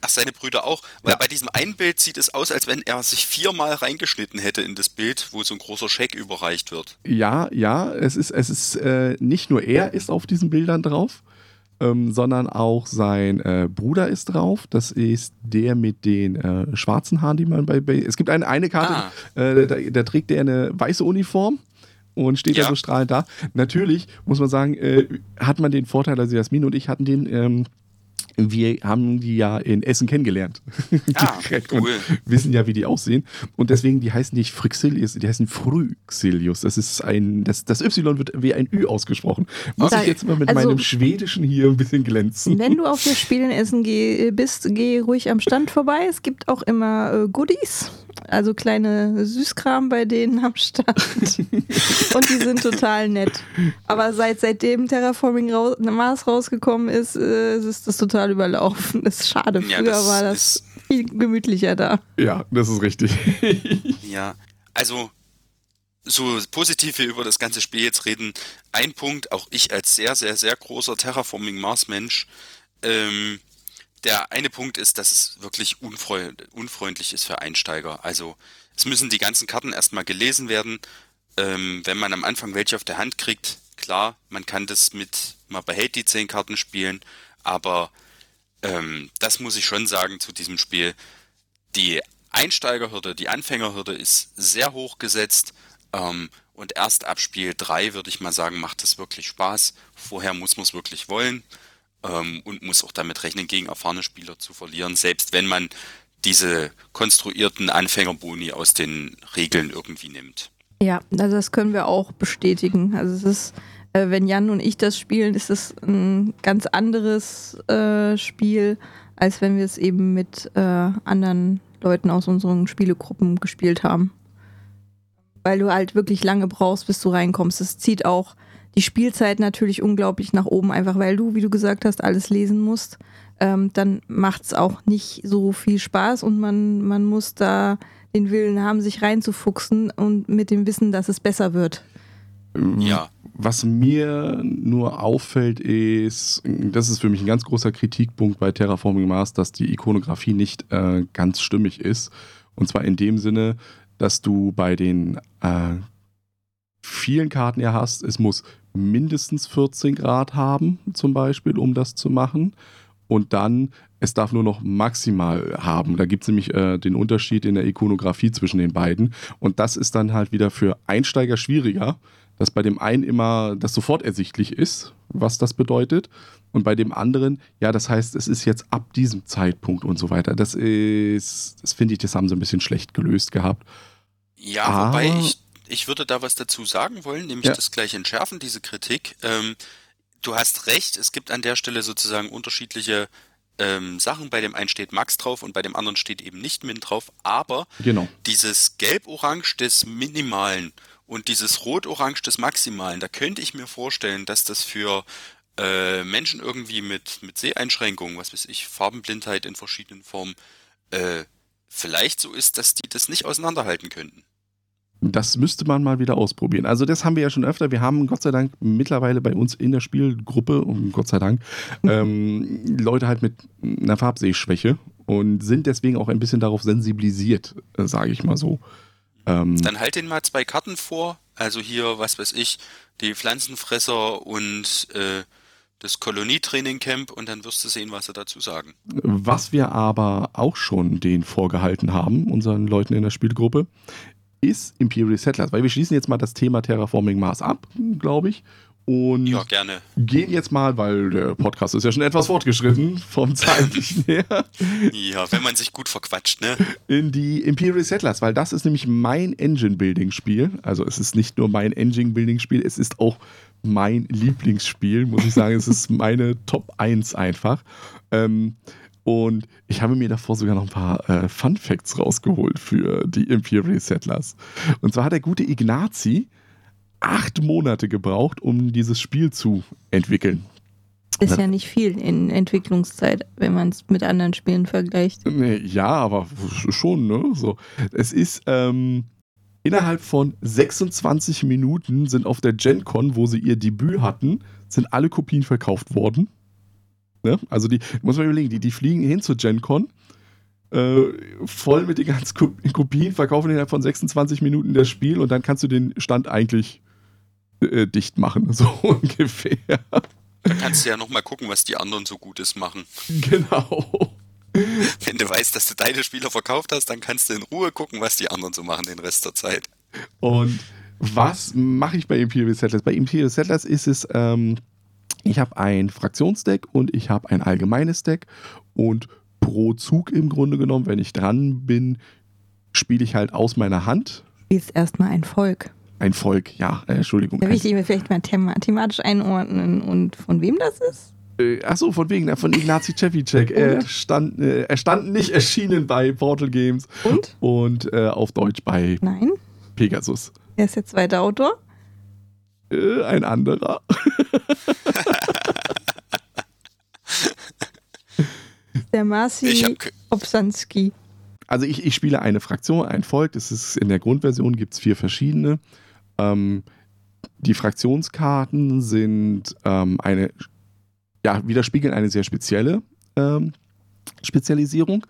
Ach, seine Brüder auch. Weil ja. bei diesem einen Bild sieht es aus, als wenn er sich viermal reingeschnitten hätte in das Bild, wo so ein großer Scheck überreicht wird. Ja, ja, es ist, es ist äh, nicht nur er ist auf diesen Bildern drauf, ähm, sondern auch sein äh, Bruder ist drauf. Das ist der mit den äh, schwarzen Haaren, die man bei. bei es gibt eine, eine Karte, ah. äh, da, da, trägt der eine weiße Uniform und steht ja. da so strahlend da. Natürlich muss man sagen, äh, hat man den Vorteil, also Jasmin und ich hatten den. Ähm, wir haben die ja in Essen kennengelernt. Ah, cool. Und wissen ja, wie die aussehen. Und deswegen, die heißen nicht Frixilius, die heißen Phryxilius. Das ist ein, das, das Y wird wie ein Ü ausgesprochen. Muss ich jetzt mal mit also, meinem Schwedischen hier ein bisschen glänzen. Wenn du auf das Spiel in Essen geh, bist, geh ruhig am Stand vorbei. Es gibt auch immer äh, Goodies. Also kleine Süßkram bei denen am Start. und die sind total nett. Aber seit seitdem Terraforming raus, Mars rausgekommen ist, äh, ist das total überlaufen. Das ist schade. Früher ja, das war das viel gemütlicher da. Ja, das ist richtig. ja, also so positiv wir über das ganze Spiel jetzt reden, ein Punkt, auch ich als sehr, sehr, sehr großer Terraforming Mars-Mensch, ähm, der eine Punkt ist, dass es wirklich unfreundlich ist für Einsteiger. Also es müssen die ganzen Karten erstmal gelesen werden. Ähm, wenn man am Anfang welche auf der Hand kriegt, klar, man kann das mit, man behält die zehn Karten spielen, aber ähm, das muss ich schon sagen zu diesem Spiel. Die Einsteigerhürde, die Anfängerhürde ist sehr hoch gesetzt ähm, und erst ab Spiel 3 würde ich mal sagen, macht es wirklich Spaß. Vorher muss man es wirklich wollen ähm, und muss auch damit rechnen, gegen erfahrene Spieler zu verlieren, selbst wenn man diese konstruierten Anfängerboni aus den Regeln irgendwie nimmt. Ja, also das können wir auch bestätigen. Also es ist, äh, wenn Jan und ich das spielen, ist es ein ganz anderes äh, Spiel, als wenn wir es eben mit äh, anderen Leuten aus unseren Spielegruppen gespielt haben. Weil du halt wirklich lange brauchst, bis du reinkommst. Es zieht auch die Spielzeit natürlich unglaublich nach oben, einfach weil du, wie du gesagt hast, alles lesen musst. Ähm, dann macht es auch nicht so viel Spaß und man, man muss da den Willen haben, sich reinzufuchsen und mit dem Wissen, dass es besser wird. Ja. Was mir nur auffällt, ist, das ist für mich ein ganz großer Kritikpunkt bei Terraforming Mars, dass die Ikonografie nicht äh, ganz stimmig ist. Und zwar in dem Sinne, dass du bei den äh, vielen Karten ja hast, es muss mindestens 14 Grad haben, zum Beispiel, um das zu machen. Und dann, es darf nur noch maximal haben. Da gibt es nämlich äh, den Unterschied in der Ikonografie zwischen den beiden. Und das ist dann halt wieder für Einsteiger schwieriger, dass bei dem einen immer das sofort ersichtlich ist, was das bedeutet. Und bei dem anderen, ja, das heißt, es ist jetzt ab diesem Zeitpunkt und so weiter. Das ist, das finde ich, das haben sie ein bisschen schlecht gelöst gehabt. Ja, Aber, wobei ich ich würde da was dazu sagen wollen, nämlich ja. das gleich entschärfen, diese Kritik. Ähm, du hast recht, es gibt an der Stelle sozusagen unterschiedliche ähm, Sachen. Bei dem einen steht Max drauf und bei dem anderen steht eben nicht Min drauf. Aber genau. dieses Gelb-Orange des Minimalen und dieses Rot-Orange des Maximalen, da könnte ich mir vorstellen, dass das für äh, Menschen irgendwie mit, mit Seheinschränkungen, was weiß ich, Farbenblindheit in verschiedenen Formen, äh, vielleicht so ist, dass die das nicht auseinanderhalten könnten. Das müsste man mal wieder ausprobieren. Also das haben wir ja schon öfter. Wir haben Gott sei Dank mittlerweile bei uns in der Spielgruppe, und Gott sei Dank, ähm, Leute halt mit einer Farbsehschwäche und sind deswegen auch ein bisschen darauf sensibilisiert, äh, sage ich mal so. Ähm, Dann halt den mal zwei Karten vor. Also hier, was weiß ich, die Pflanzenfresser und äh, das Kolonietraining Camp und dann wirst du sehen, was sie dazu sagen. Was wir aber auch schon den vorgehalten haben, unseren Leuten in der Spielgruppe, ist Imperial Settlers, weil wir schließen jetzt mal das Thema Terraforming Mars ab, glaube ich. Und ja, gerne. gehen jetzt mal, weil der Podcast ist ja schon etwas fortgeschritten vom zeitlichen her. Ja, wenn man sich gut verquatscht, ne? In die Imperial Settlers, weil das ist nämlich mein Engine-Building-Spiel. Also es ist nicht nur mein Engine-Building-Spiel, es ist auch mein Lieblingsspiel, muss ich sagen. es ist meine Top 1 einfach. Ähm, und ich habe mir davor sogar noch ein paar äh, Fun Facts rausgeholt für die Imperial Settlers. Und zwar hat der gute Ignazi acht Monate gebraucht, um dieses Spiel zu entwickeln. Ist ja nicht viel in Entwicklungszeit, wenn man es mit anderen Spielen vergleicht. Ja, aber schon, ne? So. Es ist ähm, innerhalb von 26 Minuten sind auf der GenCon, wo sie ihr Debüt hatten, sind alle Kopien verkauft worden. Ne? Also die, muss man überlegen, die, die fliegen hin zur GenCon, äh, voll mit den ganzen Kopien, verkaufen innerhalb von 26 Minuten das Spiel und dann kannst du den Stand eigentlich äh, dicht machen, so ungefähr. Da kannst du ja nochmal gucken, was die anderen so Gutes machen. Genau. Wenn du weißt, dass du deine Spieler verkauft hast, dann kannst du in Ruhe gucken, was die anderen so machen den Rest der Zeit. Und was mache ich bei Imperial Settlers? Bei Imperial Settlers ist es, ähm, ich habe ein Fraktionsdeck und ich habe ein allgemeines Deck und pro Zug im Grunde genommen, wenn ich dran bin, spiele ich halt aus meiner Hand. Spielst erstmal ein Volk. Ein Volk, ja, äh, Entschuldigung. Da will ich vielleicht mal thematisch einordnen und von wem das ist? Äh, achso, von wegen, von Ignazi Cevicek. Er stand, äh, er stand nicht erschienen bei Portal Games. Und? Und äh, auf Deutsch bei Nein. Pegasus. Er ist der zweite Autor? Äh, ein anderer. der Marci Obsanski. Also ich, ich spiele eine Fraktion, ein Volk. Das ist in der Grundversion gibt es vier verschiedene. Ähm, die Fraktionskarten sind ähm, eine, ja, widerspiegeln eine sehr spezielle ähm, Spezialisierung,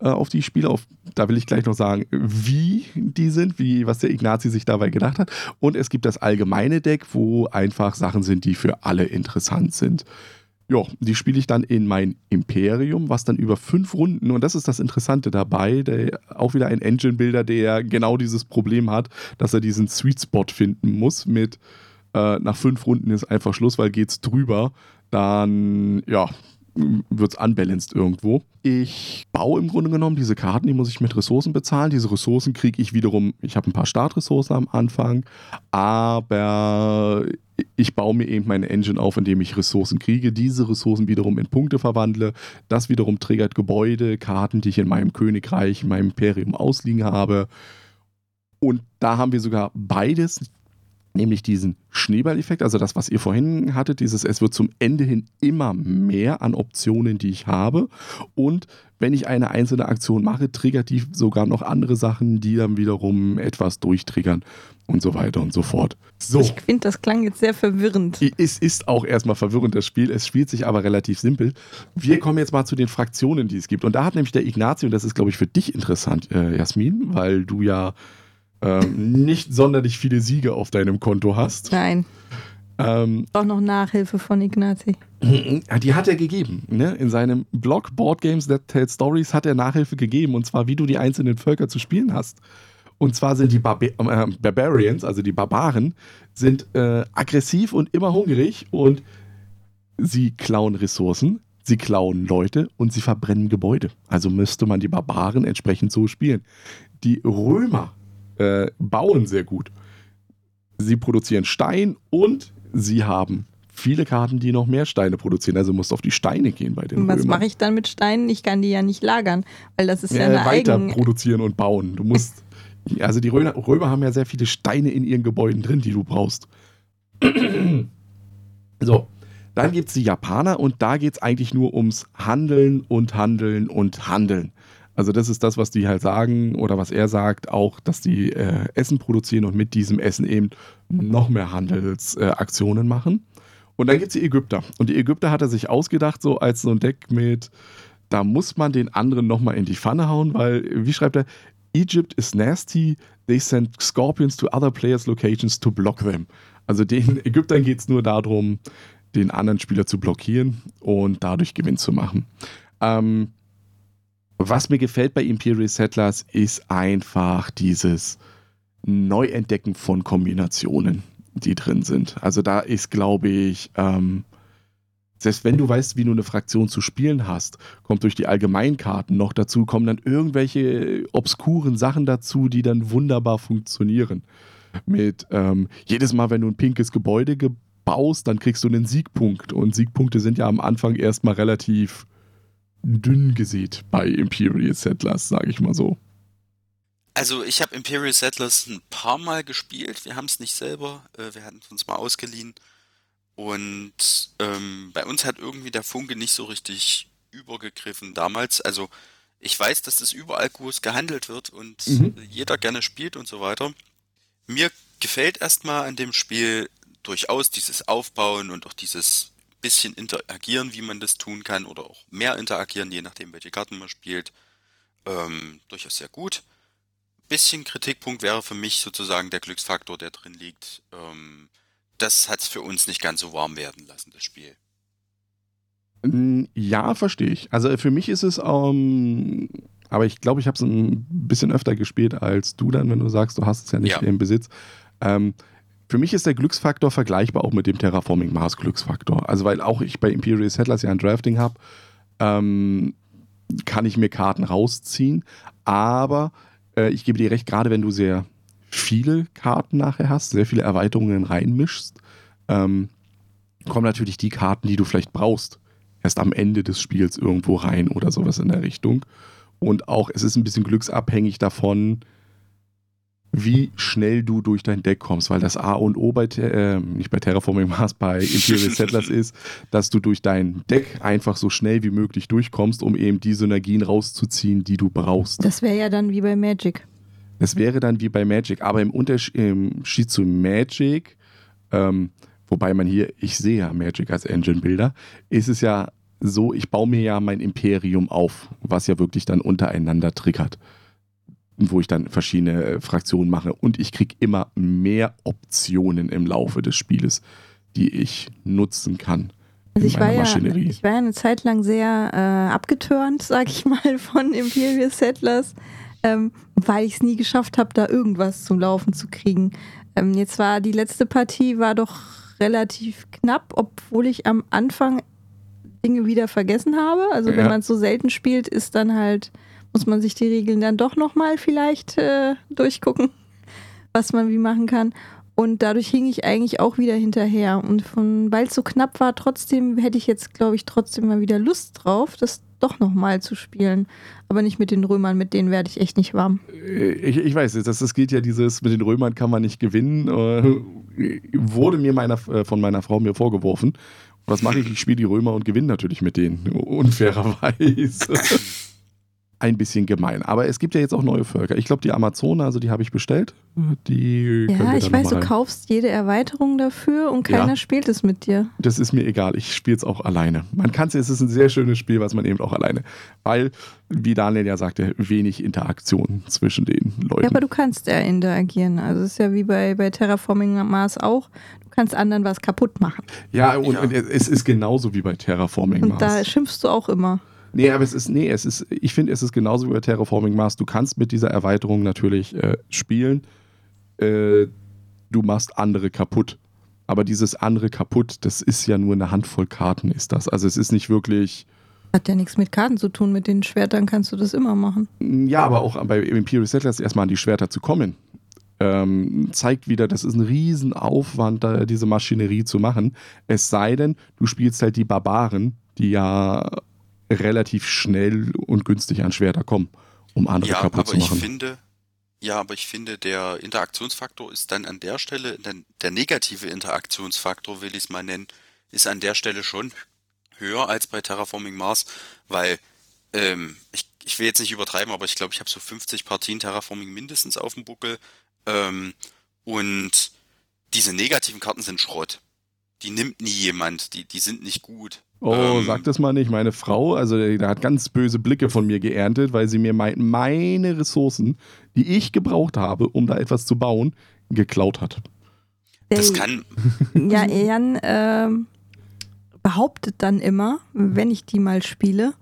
äh, auf die spiele. Auf, da will ich gleich noch sagen, wie die sind, wie, was der Ignazi sich dabei gedacht hat. Und es gibt das allgemeine Deck, wo einfach Sachen sind, die für alle interessant sind. Ja, die spiele ich dann in mein Imperium, was dann über fünf Runden, und das ist das Interessante dabei, der, auch wieder ein Engine-Builder, der genau dieses Problem hat, dass er diesen Sweet Spot finden muss mit äh, nach fünf Runden ist einfach Schluss, weil geht's drüber, dann ja, wird es unbalanced irgendwo. Ich baue im Grunde genommen diese Karten, die muss ich mit Ressourcen bezahlen. Diese Ressourcen kriege ich wiederum, ich habe ein paar Startressourcen am Anfang, aber ich baue mir eben meine Engine auf, indem ich Ressourcen kriege, diese Ressourcen wiederum in Punkte verwandle. Das wiederum triggert Gebäude, Karten, die ich in meinem Königreich, in meinem Imperium ausliegen habe. Und da haben wir sogar beides nämlich diesen Schneeballeffekt, also das, was ihr vorhin hattet, dieses, es wird zum Ende hin immer mehr an Optionen, die ich habe. Und wenn ich eine einzelne Aktion mache, triggert die sogar noch andere Sachen, die dann wiederum etwas durchtriggern und so weiter und so fort. So. Ich finde, das klang jetzt sehr verwirrend. Es ist auch erstmal verwirrend, das Spiel. Es spielt sich aber relativ simpel. Wir kommen jetzt mal zu den Fraktionen, die es gibt. Und da hat nämlich der Ignazio, und das ist, glaube ich, für dich interessant, äh, Jasmin, weil du ja ähm, nicht sonderlich viele Siege auf deinem Konto hast. Nein. Ähm, auch noch Nachhilfe von Ignazi. Die hat er gegeben. Ne? In seinem Blog Board Games That Tell Stories hat er Nachhilfe gegeben und zwar, wie du die einzelnen Völker zu spielen hast. Und zwar sind die Barba äh, Barbarians, also die Barbaren, sind äh, aggressiv und immer hungrig und sie klauen Ressourcen, sie klauen Leute und sie verbrennen Gebäude. Also müsste man die Barbaren entsprechend so spielen. Die Römer äh, bauen sehr gut. Sie produzieren Stein und sie haben viele Karten, die noch mehr Steine produzieren. Also musst du auf die Steine gehen bei den Was mache ich dann mit Steinen? Ich kann die ja nicht lagern, weil das ist ja, ja eine weiter eigen... produzieren und bauen. Du musst, also die Römer, Römer haben ja sehr viele Steine in ihren Gebäuden drin, die du brauchst. so, dann gibt es die Japaner und da geht es eigentlich nur ums Handeln und Handeln und Handeln. Also das ist das, was die halt sagen oder was er sagt, auch, dass die äh, Essen produzieren und mit diesem Essen eben noch mehr Handelsaktionen äh, machen. Und dann gibt es die Ägypter. Und die Ägypter hat er sich ausgedacht, so als so ein Deck mit, da muss man den anderen nochmal in die Pfanne hauen, weil, wie schreibt er, Egypt is nasty, they send scorpions to other players' locations to block them. Also den Ägyptern geht es nur darum, den anderen Spieler zu blockieren und dadurch Gewinn zu machen. Ähm, was mir gefällt bei Imperial Settlers ist einfach dieses Neuentdecken von Kombinationen, die drin sind. Also da ist, glaube ich, ähm, selbst wenn du weißt, wie du eine Fraktion zu spielen hast, kommt durch die Allgemeinkarten noch dazu, kommen dann irgendwelche obskuren Sachen dazu, die dann wunderbar funktionieren. Mit ähm, jedes Mal, wenn du ein pinkes Gebäude baust, dann kriegst du einen Siegpunkt. Und Siegpunkte sind ja am Anfang erstmal relativ dünn gesät bei Imperial Settlers, sage ich mal so. Also ich habe Imperial Settlers ein paar Mal gespielt. Wir haben es nicht selber. Äh, wir hatten es uns mal ausgeliehen. Und ähm, bei uns hat irgendwie der Funke nicht so richtig übergegriffen damals. Also ich weiß, dass das überall groß gehandelt wird und mhm. jeder gerne spielt und so weiter. Mir gefällt erstmal an dem Spiel durchaus dieses Aufbauen und auch dieses bisschen interagieren, wie man das tun kann, oder auch mehr interagieren, je nachdem, welche Karten man spielt, ähm, durchaus sehr gut. Bisschen Kritikpunkt wäre für mich sozusagen der Glücksfaktor, der drin liegt. Ähm, das hat es für uns nicht ganz so warm werden lassen, das Spiel. Ja, verstehe ich. Also für mich ist es, ähm, aber ich glaube, ich habe es ein bisschen öfter gespielt als du dann, wenn du sagst, du hast es ja nicht ja. im Besitz. Ähm, für mich ist der Glücksfaktor vergleichbar auch mit dem Terraforming Mars Glücksfaktor. Also, weil auch ich bei Imperial Settlers ja ein Drafting habe, ähm, kann ich mir Karten rausziehen. Aber äh, ich gebe dir recht, gerade wenn du sehr viele Karten nachher hast, sehr viele Erweiterungen reinmischst, ähm, kommen natürlich die Karten, die du vielleicht brauchst, erst am Ende des Spiels irgendwo rein oder sowas in der Richtung. Und auch es ist ein bisschen glücksabhängig davon, wie schnell du durch dein Deck kommst, weil das A und O bei, äh, nicht bei Terraforming Mars, bei Imperial Settlers ist, dass du durch dein Deck einfach so schnell wie möglich durchkommst, um eben die Synergien rauszuziehen, die du brauchst. Das wäre ja dann wie bei Magic. Das wäre dann wie bei Magic, aber im Unterschied zu Magic, ähm, wobei man hier, ich sehe ja Magic als Engine-Bilder, ist es ja so, ich baue mir ja mein Imperium auf, was ja wirklich dann untereinander triggert wo ich dann verschiedene äh, Fraktionen mache. Und ich kriege immer mehr Optionen im Laufe des Spieles, die ich nutzen kann. Also ich war, ja, ich war ja eine Zeit lang sehr äh, abgeturnt, sag ich mal, von Imperial Settlers, ähm, weil ich es nie geschafft habe, da irgendwas zum Laufen zu kriegen. Ähm, jetzt war die letzte Partie war doch relativ knapp, obwohl ich am Anfang Dinge wieder vergessen habe. Also wenn man es so selten spielt, ist dann halt muss man sich die Regeln dann doch nochmal vielleicht äh, durchgucken, was man wie machen kann. Und dadurch hing ich eigentlich auch wieder hinterher. Und weil es so knapp war, trotzdem hätte ich jetzt, glaube ich, trotzdem mal wieder Lust drauf, das doch nochmal zu spielen. Aber nicht mit den Römern, mit denen werde ich echt nicht warm. Ich, ich weiß, das, das geht ja dieses, mit den Römern kann man nicht gewinnen, äh, wurde mir meiner, äh, von meiner Frau mir vorgeworfen. Was mache ich? Ich spiele die Römer und gewinne natürlich mit denen, unfairerweise ein bisschen gemein. Aber es gibt ja jetzt auch neue Völker. Ich glaube, die Amazoner, also die habe ich bestellt. Die ja, ich weiß, du kaufst jede Erweiterung dafür und keiner ja. spielt es mit dir. Das ist mir egal. Ich spiele es auch alleine. Man kann es, es ist ein sehr schönes Spiel, was man eben auch alleine. Weil, wie Daniel ja sagte, wenig Interaktion zwischen den Leuten. Ja, aber du kannst ja interagieren. Also es ist ja wie bei, bei Terraforming Mars auch. Du kannst anderen was kaputt machen. Ja, und, ja. und es ist genauso wie bei Terraforming Mars. Und da schimpfst du auch immer. Nee, aber es ist, nee, es ist, ich finde, es ist genauso wie bei Terraforming Mars. Du kannst mit dieser Erweiterung natürlich äh, spielen. Äh, du machst andere kaputt. Aber dieses andere kaputt, das ist ja nur eine Handvoll Karten, ist das. Also es ist nicht wirklich. Hat ja nichts mit Karten zu tun. Mit den Schwertern kannst du das immer machen. Ja, aber auch bei Imperial Settlers erstmal an die Schwerter zu kommen. Ähm, zeigt wieder, das ist ein Riesenaufwand, diese Maschinerie zu machen. Es sei denn, du spielst halt die Barbaren, die ja relativ schnell und günstig an Schwerter kommen, um andere ja, kaputt zu machen. Ich finde, ja, aber ich finde, der Interaktionsfaktor ist dann an der Stelle, der, der negative Interaktionsfaktor, will ich es mal nennen, ist an der Stelle schon höher als bei Terraforming Mars, weil ähm, ich, ich will jetzt nicht übertreiben, aber ich glaube, ich habe so 50 Partien Terraforming mindestens auf dem Buckel ähm, und diese negativen Karten sind Schrott. Die nimmt nie jemand, die, die sind nicht gut. Oh, ähm, sag das mal nicht. Meine Frau, also da hat ganz böse Blicke von mir geerntet, weil sie mir mein, meine Ressourcen, die ich gebraucht habe, um da etwas zu bauen, geklaut hat. Das kann. Ja, Jan äh, behauptet dann immer, wenn ich die mal spiele,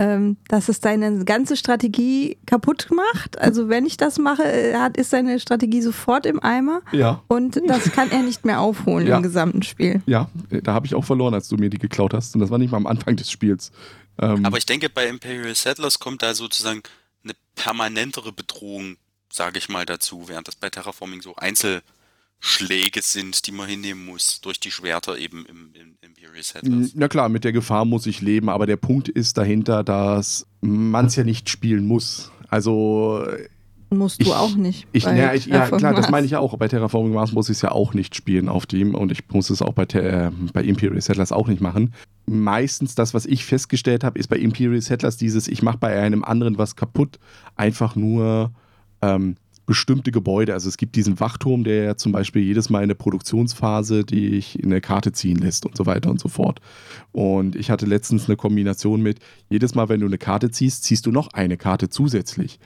ähm, dass es deine ganze Strategie kaputt macht. Also wenn ich das mache, äh, hat, ist seine Strategie sofort im Eimer. Ja. Und das kann er nicht mehr aufholen ja. im gesamten Spiel. Ja, da habe ich auch verloren, als du mir die geklaut hast. Und das war nicht mal am Anfang des Spiels. Ähm, Aber ich denke, bei Imperial Settlers kommt da sozusagen eine permanentere Bedrohung, sage ich mal, dazu, während das bei Terraforming so Einzel- Schläge sind, die man hinnehmen muss, durch die Schwerter eben im, im Imperial Settlers. Na klar, mit der Gefahr muss ich leben, aber der Punkt ist dahinter, dass man es ja nicht spielen muss. Also Musst du ich, auch nicht. Ich, ja, ich, ja, klar, das meine ich ja auch. Bei Terraforming Mars muss ich es ja auch nicht spielen auf dem und ich muss es auch bei, äh, bei Imperial Settlers auch nicht machen. Meistens das, was ich festgestellt habe, ist bei Imperial Settlers dieses, ich mache bei einem anderen was kaputt, einfach nur ähm, bestimmte Gebäude. Also es gibt diesen Wachturm, der zum Beispiel jedes Mal in der Produktionsphase dich in eine Karte ziehen lässt und so weiter und so fort. Und ich hatte letztens eine Kombination mit, jedes Mal, wenn du eine Karte ziehst, ziehst du noch eine Karte zusätzlich.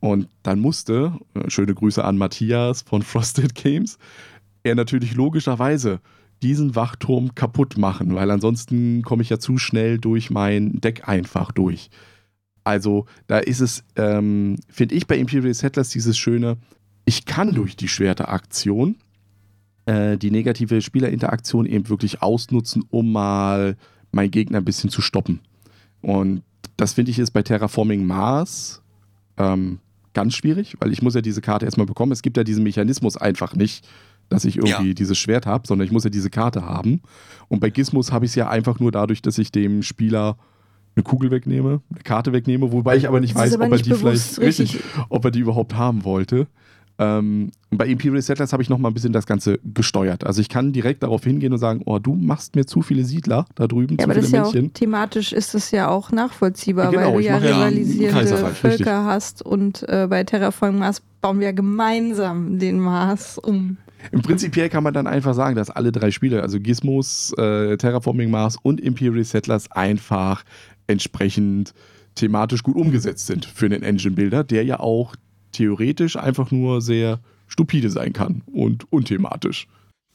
Und dann musste, äh, schöne Grüße an Matthias von Frosted Games, er natürlich logischerweise diesen Wachturm kaputt machen, weil ansonsten komme ich ja zu schnell durch mein Deck einfach durch. Also da ist es, ähm, finde ich bei Imperial Settlers dieses schöne, ich kann durch die Schwerteraktion äh, die negative Spielerinteraktion eben wirklich ausnutzen, um mal meinen Gegner ein bisschen zu stoppen. Und das finde ich ist bei Terraforming Mars ähm, ganz schwierig, weil ich muss ja diese Karte erstmal bekommen. Es gibt ja diesen Mechanismus einfach nicht, dass ich irgendwie ja. dieses Schwert habe, sondern ich muss ja diese Karte haben. Und bei Gizmos habe ich es ja einfach nur dadurch, dass ich dem Spieler eine Kugel wegnehme, eine Karte wegnehme, wobei ich aber nicht weiß, aber ob er die vielleicht richtig, ob er die überhaupt haben wollte. Ähm, bei Imperial Settlers habe ich noch mal ein bisschen das Ganze gesteuert. Also ich kann direkt darauf hingehen und sagen, oh, du machst mir zu viele Siedler da drüben, ja, zu aber viele das Männchen. Ja auch, thematisch ist es ja auch nachvollziehbar, genau, weil du ja rivalisierende ja Völker richtig. hast und äh, bei Terraforming Mars bauen wir gemeinsam den Mars um. Im Prinzipiell kann man dann einfach sagen, dass alle drei Spiele, also Gizmos, äh, Terraforming Mars und Imperial Settlers, einfach entsprechend thematisch gut umgesetzt sind für einen Engine-Builder, der ja auch theoretisch einfach nur sehr stupide sein kann und unthematisch.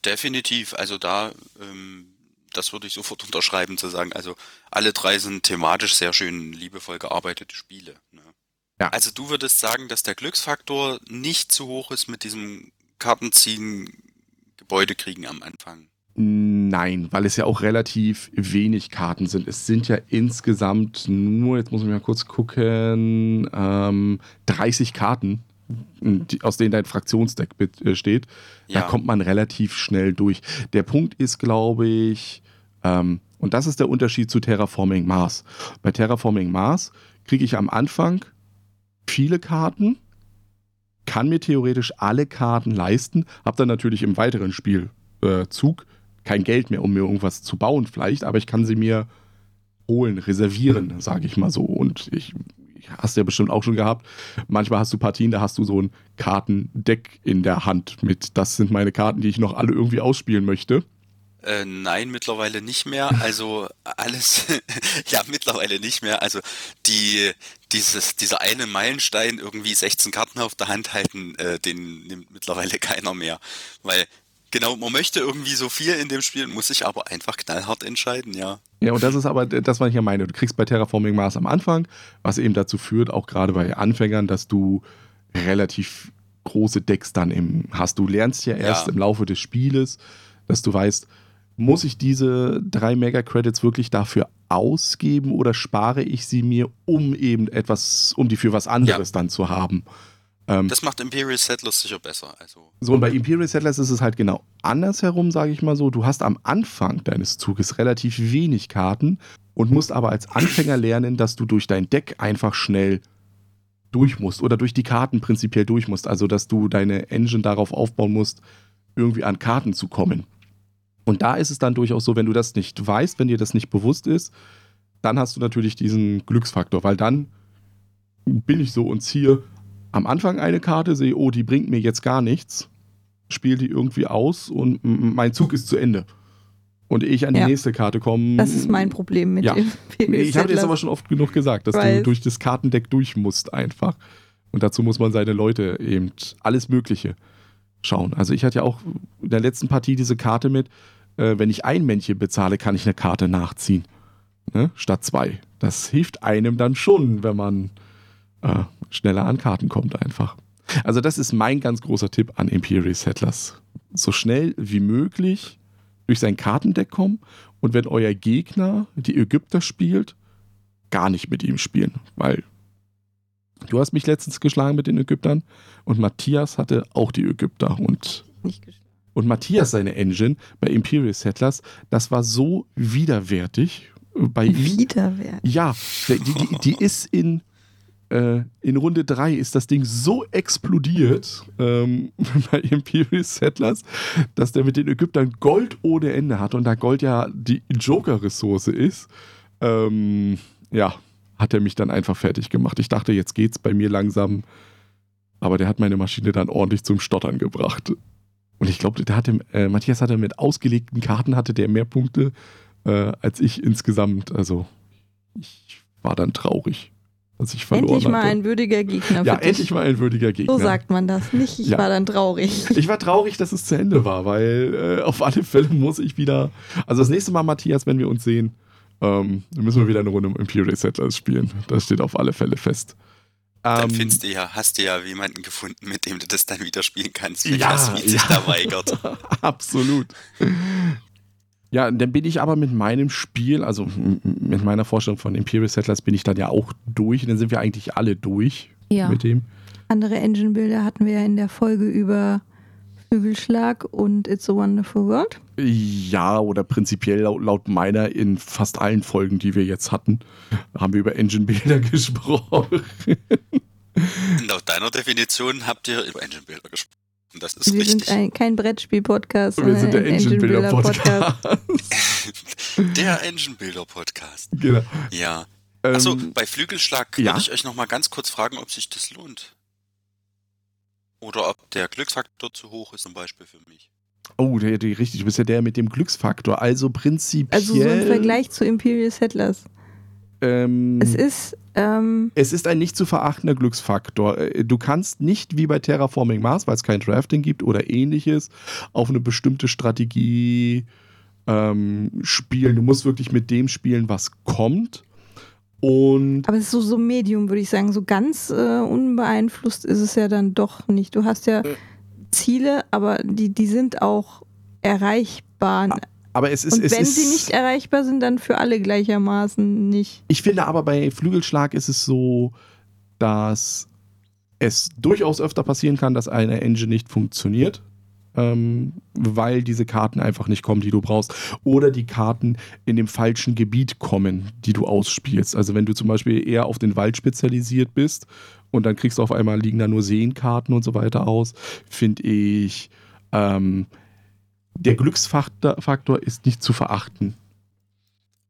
Definitiv, also da, ähm, das würde ich sofort unterschreiben zu sagen, also alle drei sind thematisch sehr schön liebevoll gearbeitete Spiele. Ne? Ja. Also du würdest sagen, dass der Glücksfaktor nicht zu hoch ist mit diesem Kartenziehen, Gebäude kriegen am Anfang. Nein, weil es ja auch relativ wenig Karten sind. Es sind ja insgesamt nur, jetzt muss ich mal kurz gucken, ähm, 30 Karten, aus denen dein Fraktionsdeck besteht. Äh, ja. Da kommt man relativ schnell durch. Der Punkt ist, glaube ich, ähm, und das ist der Unterschied zu Terraforming Mars. Bei Terraforming Mars kriege ich am Anfang viele Karten, kann mir theoretisch alle Karten leisten, habe dann natürlich im weiteren Spielzug äh, kein Geld mehr, um mir irgendwas zu bauen vielleicht, aber ich kann sie mir holen, reservieren, sage ich mal so. Und ich, hast ja bestimmt auch schon gehabt. Manchmal hast du Partien, da hast du so ein Kartendeck in der Hand mit, das sind meine Karten, die ich noch alle irgendwie ausspielen möchte. Äh, nein, mittlerweile nicht mehr. Also alles, ja, mittlerweile nicht mehr. Also die, dieses, dieser eine Meilenstein, irgendwie 16 Karten auf der Hand halten, äh, den nimmt mittlerweile keiner mehr. Weil Genau, man möchte irgendwie so viel in dem Spiel, muss sich aber einfach knallhart entscheiden, ja. Ja, und das ist aber das, was ich ja meine. Du kriegst bei Terraforming Mars am Anfang, was eben dazu führt, auch gerade bei Anfängern, dass du relativ große Decks dann im hast. Du lernst ja erst ja. im Laufe des Spieles, dass du weißt, muss ich diese drei Mega-Credits wirklich dafür ausgeben oder spare ich sie mir, um eben etwas, um die für was anderes ja. dann zu haben? Ähm, das macht Imperial Settlers sicher besser. Also. So, und bei Imperial Settlers ist es halt genau andersherum, sage ich mal so. Du hast am Anfang deines Zuges relativ wenig Karten und musst aber als Anfänger lernen, dass du durch dein Deck einfach schnell durch musst oder durch die Karten prinzipiell durch musst. Also, dass du deine Engine darauf aufbauen musst, irgendwie an Karten zu kommen. Und da ist es dann durchaus so, wenn du das nicht weißt, wenn dir das nicht bewusst ist, dann hast du natürlich diesen Glücksfaktor, weil dann bin ich so und ziehe am Anfang eine Karte, sehe, oh, die bringt mir jetzt gar nichts, spiele die irgendwie aus und mein Zug ist zu Ende. Und ich an die ja. nächste Karte komme. Das ist mein Problem mit ja. dem nee, Ich habe dir das aber schon oft genug gesagt, dass Weiß. du durch das Kartendeck durch musst einfach. Und dazu muss man seine Leute eben alles Mögliche schauen. Also ich hatte ja auch in der letzten Partie diese Karte mit, äh, wenn ich ein Männchen bezahle, kann ich eine Karte nachziehen. Ne? Statt zwei. Das hilft einem dann schon, wenn man äh, schneller an Karten kommt einfach. Also das ist mein ganz großer Tipp an Imperial Settlers. So schnell wie möglich durch sein Kartendeck kommen und wenn euer Gegner die Ägypter spielt, gar nicht mit ihm spielen, weil du hast mich letztens geschlagen mit den Ägyptern und Matthias hatte auch die Ägypter und und Matthias seine Engine bei Imperial Settlers, das war so widerwärtig bei ihm. Widerwärtig. Ja, die, die, die ist in äh, in Runde 3 ist das Ding so explodiert ähm, bei Imperial Settlers, dass der mit den Ägyptern Gold ohne Ende hat und da Gold ja die Joker-Ressource ist, ähm, ja, hat er mich dann einfach fertig gemacht. Ich dachte, jetzt geht's bei mir langsam, aber der hat meine Maschine dann ordentlich zum Stottern gebracht. Und ich glaube, äh, Matthias hatte mit ausgelegten Karten hatte der mehr Punkte äh, als ich insgesamt. Also ich war dann traurig was ich verloren Endlich mal ein würdiger Gegner. Ja, endlich dich. mal ein würdiger Gegner. So sagt man das nicht. Ich ja. war dann traurig. Ich war traurig, dass es zu Ende war, weil äh, auf alle Fälle muss ich wieder. Also das nächste Mal, Matthias, wenn wir uns sehen, ähm, dann müssen wir wieder eine Runde Imperial Settlers spielen. Das steht auf alle Fälle fest. Dann ähm, findest du ja, hast du ja jemanden gefunden, mit dem du das dann wieder spielen kannst, wenn ja, das wie sich da weigert. Absolut. Ja, dann bin ich aber mit meinem Spiel, also mit meiner Vorstellung von Imperial Settlers bin ich dann ja auch durch. Und dann sind wir eigentlich alle durch ja. mit dem. Andere Engine-Bilder hatten wir ja in der Folge über Flügelschlag und It's a Wonderful World? Ja, oder prinzipiell laut meiner in fast allen Folgen, die wir jetzt hatten, haben wir über Engine Builder gesprochen. Laut deiner Definition habt ihr über Engine Builder gesprochen. Das ist wir richtig. sind ein, kein Brettspiel-Podcast, Wir sind der Engine Builder Podcast. der Engine Builder Podcast. Genau. Ja. Also Ähm, bei Flügelschlag ja. würde ich euch noch mal ganz kurz fragen, ob sich das lohnt. Oder ob der Glücksfaktor zu hoch ist, zum Beispiel für mich. Oh, der, der, richtig, du bist ja der mit dem Glücksfaktor. Also prinzipiell. Also so im Vergleich zu Imperial Settlers. Ähm, Es ist, ähm, Es ist ein nicht zu verachtender Glücksfaktor. Äh, Du kannst nicht wie bei Terraforming Mars, weil es kein Drafting gibt oder ähnliches, auf eine bestimmte Strategie ähm, spielen. Du musst wirklich mit dem spielen, was kommt. Und aber es ist so, so Medium, würde ich sagen. So ganz äh, unbeeinflusst ist es ja dann doch nicht. Du hast ja Äh. Ziele, aber die, die sind auch erreichbar. Aber es ist. Und wenn ist, sie nicht erreichbar sind, dann für alle gleichermaßen nicht. Ich finde aber bei Flügelschlag ist es so, dass es durchaus öfter passieren kann, dass eine Engine nicht funktioniert, ähm, weil diese Karten einfach nicht kommen, die du brauchst. Oder die Karten in dem falschen Gebiet kommen, die du ausspielst. Also wenn du zum Beispiel eher auf den Wald spezialisiert bist und dann kriegst du auf einmal liegen da nur Seenkarten und so weiter aus, finde ich, ähm, der Glücksfaktor Faktor ist nicht zu verachten.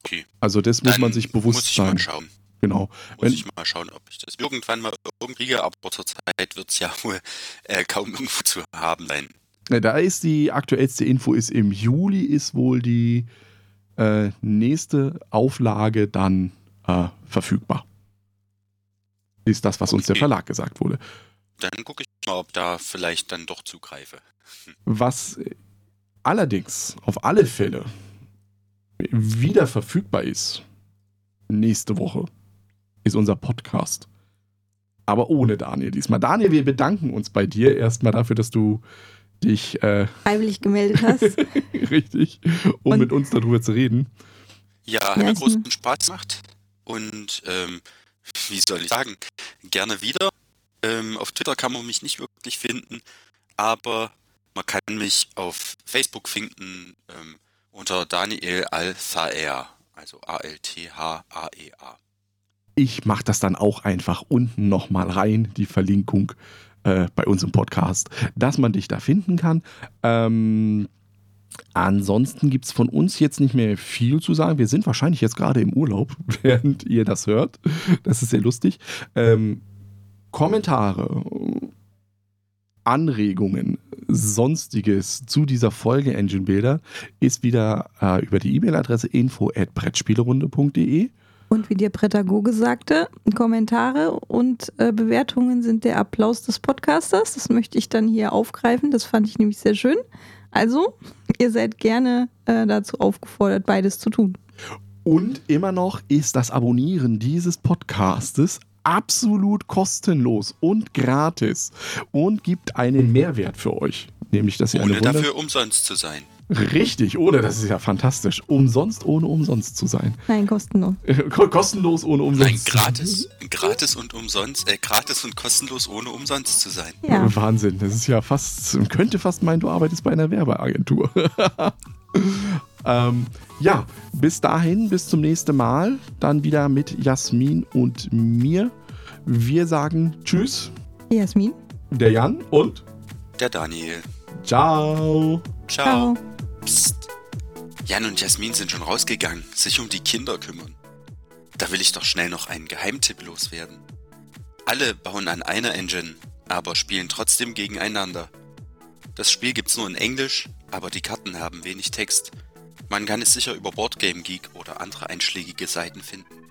Okay. Also das muss Dann man sich bewusst muss ich sein. mal schauen. Genau. Muss Wenn- ich mal schauen, ob ich das irgendwann mal irgendwie aber zurzeit wird es ja wohl äh, kaum irgendwo zu haben sein. Da ist die aktuellste Info ist im Juli ist wohl die äh, nächste Auflage dann äh, verfügbar. Ist das, was uns der Okay. Verlag gesagt wurde. Dann gucke ich mal, ob da vielleicht dann doch zugreife. Was allerdings auf alle Fälle wieder verfügbar ist, nächste Woche, ist unser Podcast. Aber ohne Daniel diesmal. Daniel, wir bedanken uns bei dir erstmal dafür, dass du dich äh, Freiwillig gemeldet hast. richtig, um Und- mit uns darüber zu reden. Ja, hat mir großen Spaß gemacht. Und ähm, wie soll ich sagen, gerne wieder. Ähm, auf Twitter kann man mich nicht wirklich finden, aber man kann mich auf Facebook finden ähm, unter Daniel Althaer, also A-L-T-H-A-E-A. Ich mache das dann auch einfach unten nochmal rein, die Verlinkung äh, bei uns im Podcast, dass man dich da finden kann. Ähm, ansonsten gibt es von uns jetzt nicht mehr viel zu sagen. Wir sind wahrscheinlich jetzt gerade im Urlaub, während ihr das hört. Das ist sehr lustig. Ähm, Kommentare, Anregungen, sonstiges zu dieser Folge Engine Builder ist wieder äh, über die E-Mail-Adresse info at brettspielerunde.de. Und wie der Prädagoge sagte, Kommentare und äh, Bewertungen sind der Applaus des Podcasters. Das möchte ich dann hier aufgreifen. Das fand ich nämlich sehr schön. Also, ihr seid gerne äh, dazu aufgefordert, beides zu tun. Und immer noch ist das Abonnieren dieses Podcastes absolut kostenlos und gratis und gibt einen Mehrwert für euch. Nämlich, dass ihr Ohne eine dafür umsonst zu sein. Richtig, ohne, das ist ja fantastisch. Umsonst, ohne umsonst zu sein. Nein, kostenlos. Ko- Kostenlos, ohne umsonst Nein, zu gratis, gratis und umsonst, äh, gratis und kostenlos ohne umsonst zu sein. Ja. Wahnsinn, das ist ja fast, man könnte fast meinen, du arbeitest bei einer Werbeagentur. ähm, ja, bis dahin, bis zum nächsten Mal. Dann wieder mit Jasmin und mir. Wir sagen Tschüss, Jasmin. der Jan und Der Daniel. ciao. Ciao. Psst. Jan und Jasmin sind schon rausgegangen, sich um die Kinder kümmern. Da will ich doch schnell noch einen Geheimtipp loswerden. Alle bauen an einer Engine, aber spielen trotzdem gegeneinander. Das Spiel gibt's nur in Englisch, aber die Karten haben wenig Text. Man kann es sicher über Boardgame Geek oder andere einschlägige Seiten finden.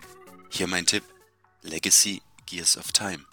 Hier mein Tipp: Legacy Gears of Time.